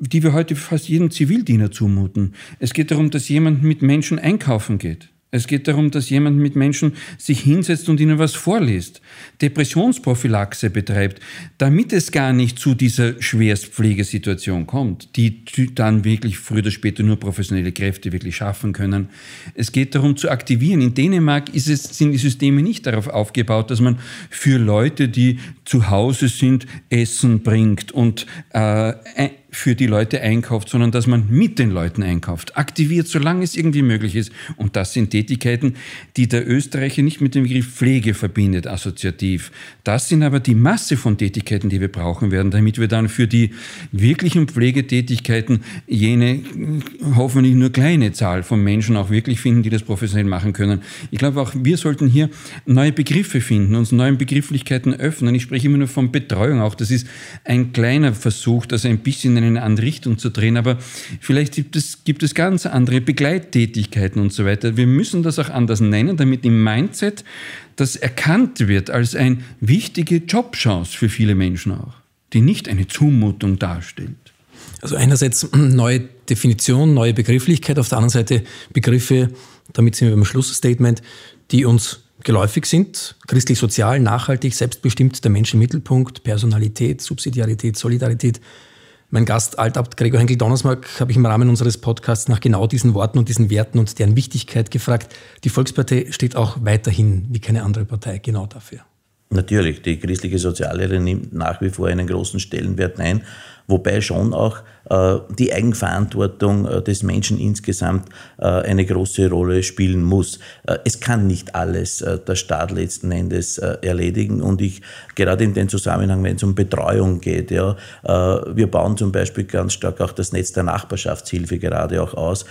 Speaker 2: die wir heute fast jedem Zivildiener zumuten. Es geht darum, dass jemand mit Menschen einkaufen geht. Es geht darum, dass jemand mit Menschen sich hinsetzt und ihnen was vorliest, Depressionsprophylaxe betreibt, damit es gar nicht zu dieser Schwerstpflegesituation kommt, die dann wirklich früher oder später nur professionelle Kräfte wirklich schaffen können. Es geht darum zu aktivieren. In Dänemark es, sind die Systeme nicht darauf aufgebaut, dass man für Leute, die zu Hause sind, Essen bringt und äh, für die Leute einkauft, sondern dass man mit den Leuten einkauft, aktiviert, solange es irgendwie möglich ist. Und das sind Tätigkeiten, die der Österreicher nicht mit dem Begriff Pflege verbindet, assoziativ. Das sind aber die Masse von Tätigkeiten, die wir brauchen werden, damit wir dann für die wirklichen Pflegetätigkeiten jene hoffentlich nur kleine Zahl von Menschen auch wirklich finden, die das professionell machen können. Ich glaube, auch wir sollten hier neue Begriffe finden, uns neuen Begrifflichkeiten öffnen. Ich spreche immer nur von Betreuung auch. Das ist ein kleiner Versuch, das ein bisschen in eine andere Richtung zu drehen, aber vielleicht gibt es, gibt es ganz andere Begleittätigkeiten und so weiter. Wir müssen das auch anders nennen, damit im Mindset das erkannt wird als eine wichtige Jobchance für viele Menschen auch, die nicht eine Zumutung darstellt.
Speaker 3: Also einerseits neue Definition, neue Begrifflichkeit, auf der anderen Seite Begriffe, damit sind wir beim Schlussstatement, die uns geläufig sind, christlich, sozial, nachhaltig, selbstbestimmt, der Mensch im Mittelpunkt, Personalität, Subsidiarität, Solidarität, mein Gast, Altabt Gregor Henkel-Donnersmarck, habe ich im Rahmen unseres Podcasts nach genau diesen Worten und diesen Werten und deren Wichtigkeit gefragt. Die Volkspartei steht auch weiterhin wie keine andere Partei genau dafür.
Speaker 1: Natürlich, die christliche Soziallehre nimmt nach wie vor einen großen Stellenwert ein, wobei schon auch äh, die Eigenverantwortung äh, des Menschen insgesamt äh, eine große Rolle spielen muss. Es kann nicht alles der Staat letzten Endes erledigen und ich gerade in dem Zusammenhang, wenn es um Betreuung geht, ja, wir bauen zum Beispiel ganz stark auch das Netz der Nachbarschaftshilfe gerade auch aus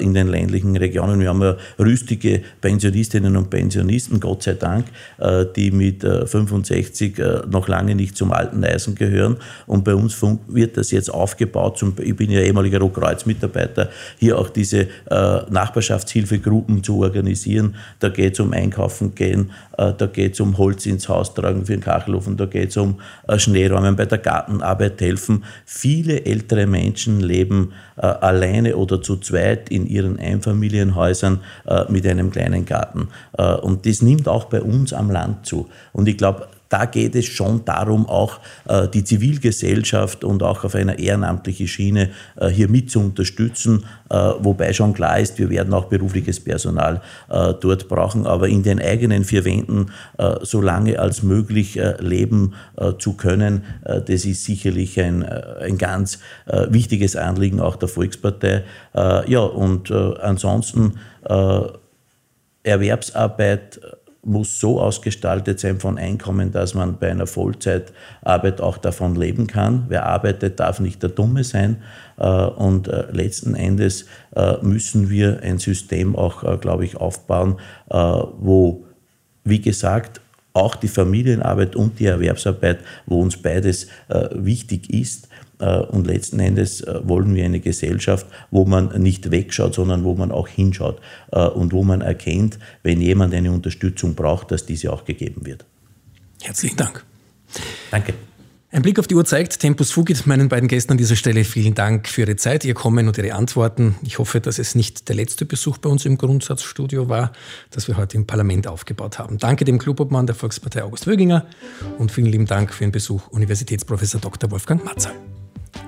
Speaker 1: in den ländlichen Regionen. Wir haben ja rüstige Pensionistinnen und Pensionisten, Gott sei Dank, die mit 65 noch lange nicht zum alten Eisen gehören und bei uns wird das jetzt aufgebaut zum, ich bin ja ehemaliger Rotkreuz-Mitarbeiter, hier auch diese äh, Nachbarschaftshilfegruppen zu organisieren. Da geht es um Einkaufen gehen, äh, da geht es um Holz ins Haus tragen für den Kachelofen, da geht es um äh, Schneeräumen bei der Gartenarbeit helfen. Viele ältere Menschen leben äh, alleine oder zu zweit in ihren Einfamilienhäusern äh, mit einem kleinen Garten. Äh, und das nimmt auch bei uns am Land zu. Und ich glaube, da geht es schon darum, auch äh, die Zivilgesellschaft und auch auf einer ehrenamtlichen Schiene äh, hier mit zu unterstützen, äh, wobei schon klar ist, wir werden auch berufliches Personal dort brauchen, aber in den eigenen vier Wänden so lange als möglich leben zu können, das ist sicherlich ein, ein ganz wichtiges Anliegen auch der Volkspartei. Ja, und ansonsten Erwerbsarbeit muss so ausgestaltet sein von Einkommen, dass man bei einer Vollzeitarbeit auch davon leben kann. Wer arbeitet, darf nicht der Dumme sein. Äh, und äh, letzten Endes äh, müssen wir ein System auch, glaube ich, aufbauen, wo, wie gesagt, auch die Familienarbeit und die Erwerbsarbeit, wo uns beides wichtig ist, und letzten Endes äh, wollen wir eine Gesellschaft, wo man nicht wegschaut, sondern wo man auch hinschaut äh, und wo man erkennt, wenn jemand eine Unterstützung braucht, dass diese auch gegeben wird.
Speaker 3: Herzlichen Dank.
Speaker 1: Danke.
Speaker 3: Ein Blick auf die Uhr zeigt, Tempus fugit meinen beiden Gästen an dieser Stelle. Vielen Dank für Ihre Zeit, Ihr Kommen und Ihre Antworten. Ich hoffe, dass es nicht der letzte Besuch bei uns im Grundsatzstudio war, das wir heute im Parlament aufgebaut haben. Danke dem Clubobmann der Volkspartei August Wöginger und vielen lieben Dank für Ihren Besuch, Universitätsprofessor Dr. Wolfgang Matzal.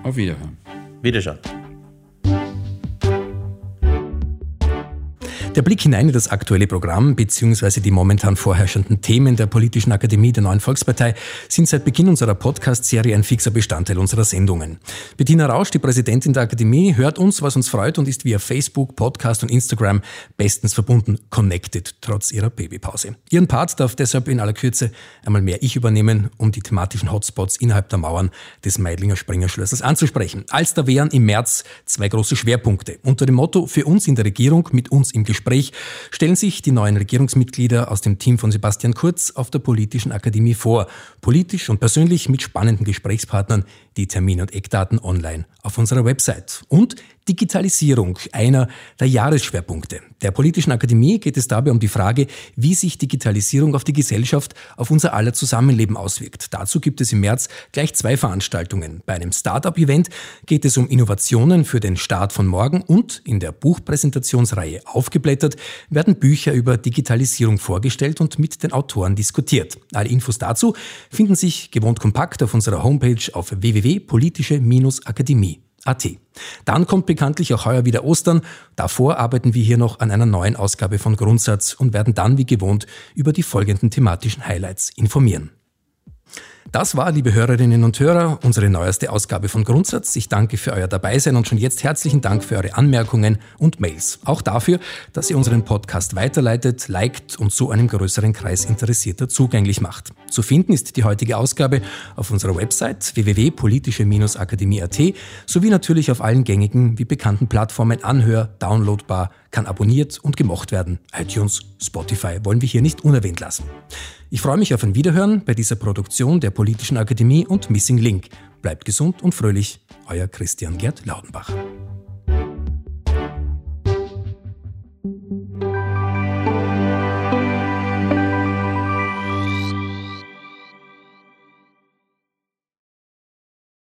Speaker 2: Auf Wiederhören.
Speaker 1: Wiederschauen.
Speaker 3: Der Blick hinein in das aktuelle Programm bzw. die momentan vorherrschenden Themen der Politischen Akademie der Neuen Volkspartei sind seit Beginn unserer Podcast-Serie ein fixer Bestandteil unserer Sendungen. Bettina Rausch, die Präsidentin der Akademie, hört uns, was uns freut und ist via Facebook, Podcast und Instagram bestens verbunden, connected, trotz ihrer Babypause. Ihren Part darf deshalb in aller Kürze einmal mehr ich übernehmen, um die thematischen Hotspots innerhalb der Mauern des Meidlinger Springerschlössers anzusprechen. Als da wären im März zwei große Schwerpunkte. Unter dem Motto für uns in der Regierung, mit uns im Gespräch Gespräch stellen sich die neuen Regierungsmitglieder aus dem Team von Sebastian Kurz auf der Politischen Akademie vor. Politisch und persönlich mit spannenden Gesprächspartnern, die Termine und Eckdaten online auf unserer Website. Und Digitalisierung, einer der Jahresschwerpunkte. Der Politischen Akademie geht es dabei um die Frage, wie sich Digitalisierung auf die Gesellschaft, auf unser aller Zusammenleben auswirkt. Dazu gibt es im März gleich zwei Veranstaltungen. Bei einem Startup-Event geht es um Innovationen für den Start von morgen und in der Buchpräsentationsreihe Aufgeblättert werden Bücher über Digitalisierung vorgestellt und mit den Autoren diskutiert. Alle Infos dazu finden sich gewohnt kompakt auf unserer Homepage auf www.politische-akademie. AT. Dann kommt bekanntlich auch heuer wieder Ostern. Davor arbeiten wir hier noch an einer neuen Ausgabe von Grundsatz und werden dann wie gewohnt über die folgenden thematischen Highlights informieren. Das war, liebe Hörerinnen und Hörer, unsere neueste Ausgabe von Grundsatz. Ich danke für euer Dabeisein und schon jetzt herzlichen Dank für eure Anmerkungen und Mails. Auch dafür, dass ihr unseren Podcast weiterleitet, liked und so einem größeren Kreis Interessierter zugänglich macht. Zu finden ist die heutige Ausgabe auf unserer Website www.politische-akademie.at sowie natürlich auf allen gängigen wie bekannten Plattformen anhör, downloadbar, kann abonniert und gemocht werden. iTunes, Spotify wollen wir hier nicht unerwähnt lassen. Ich freue mich auf ein Wiederhören bei dieser Produktion der Politischen Akademie und Missing Link. Bleibt gesund und fröhlich. Euer Christian Gerd Laudenbach.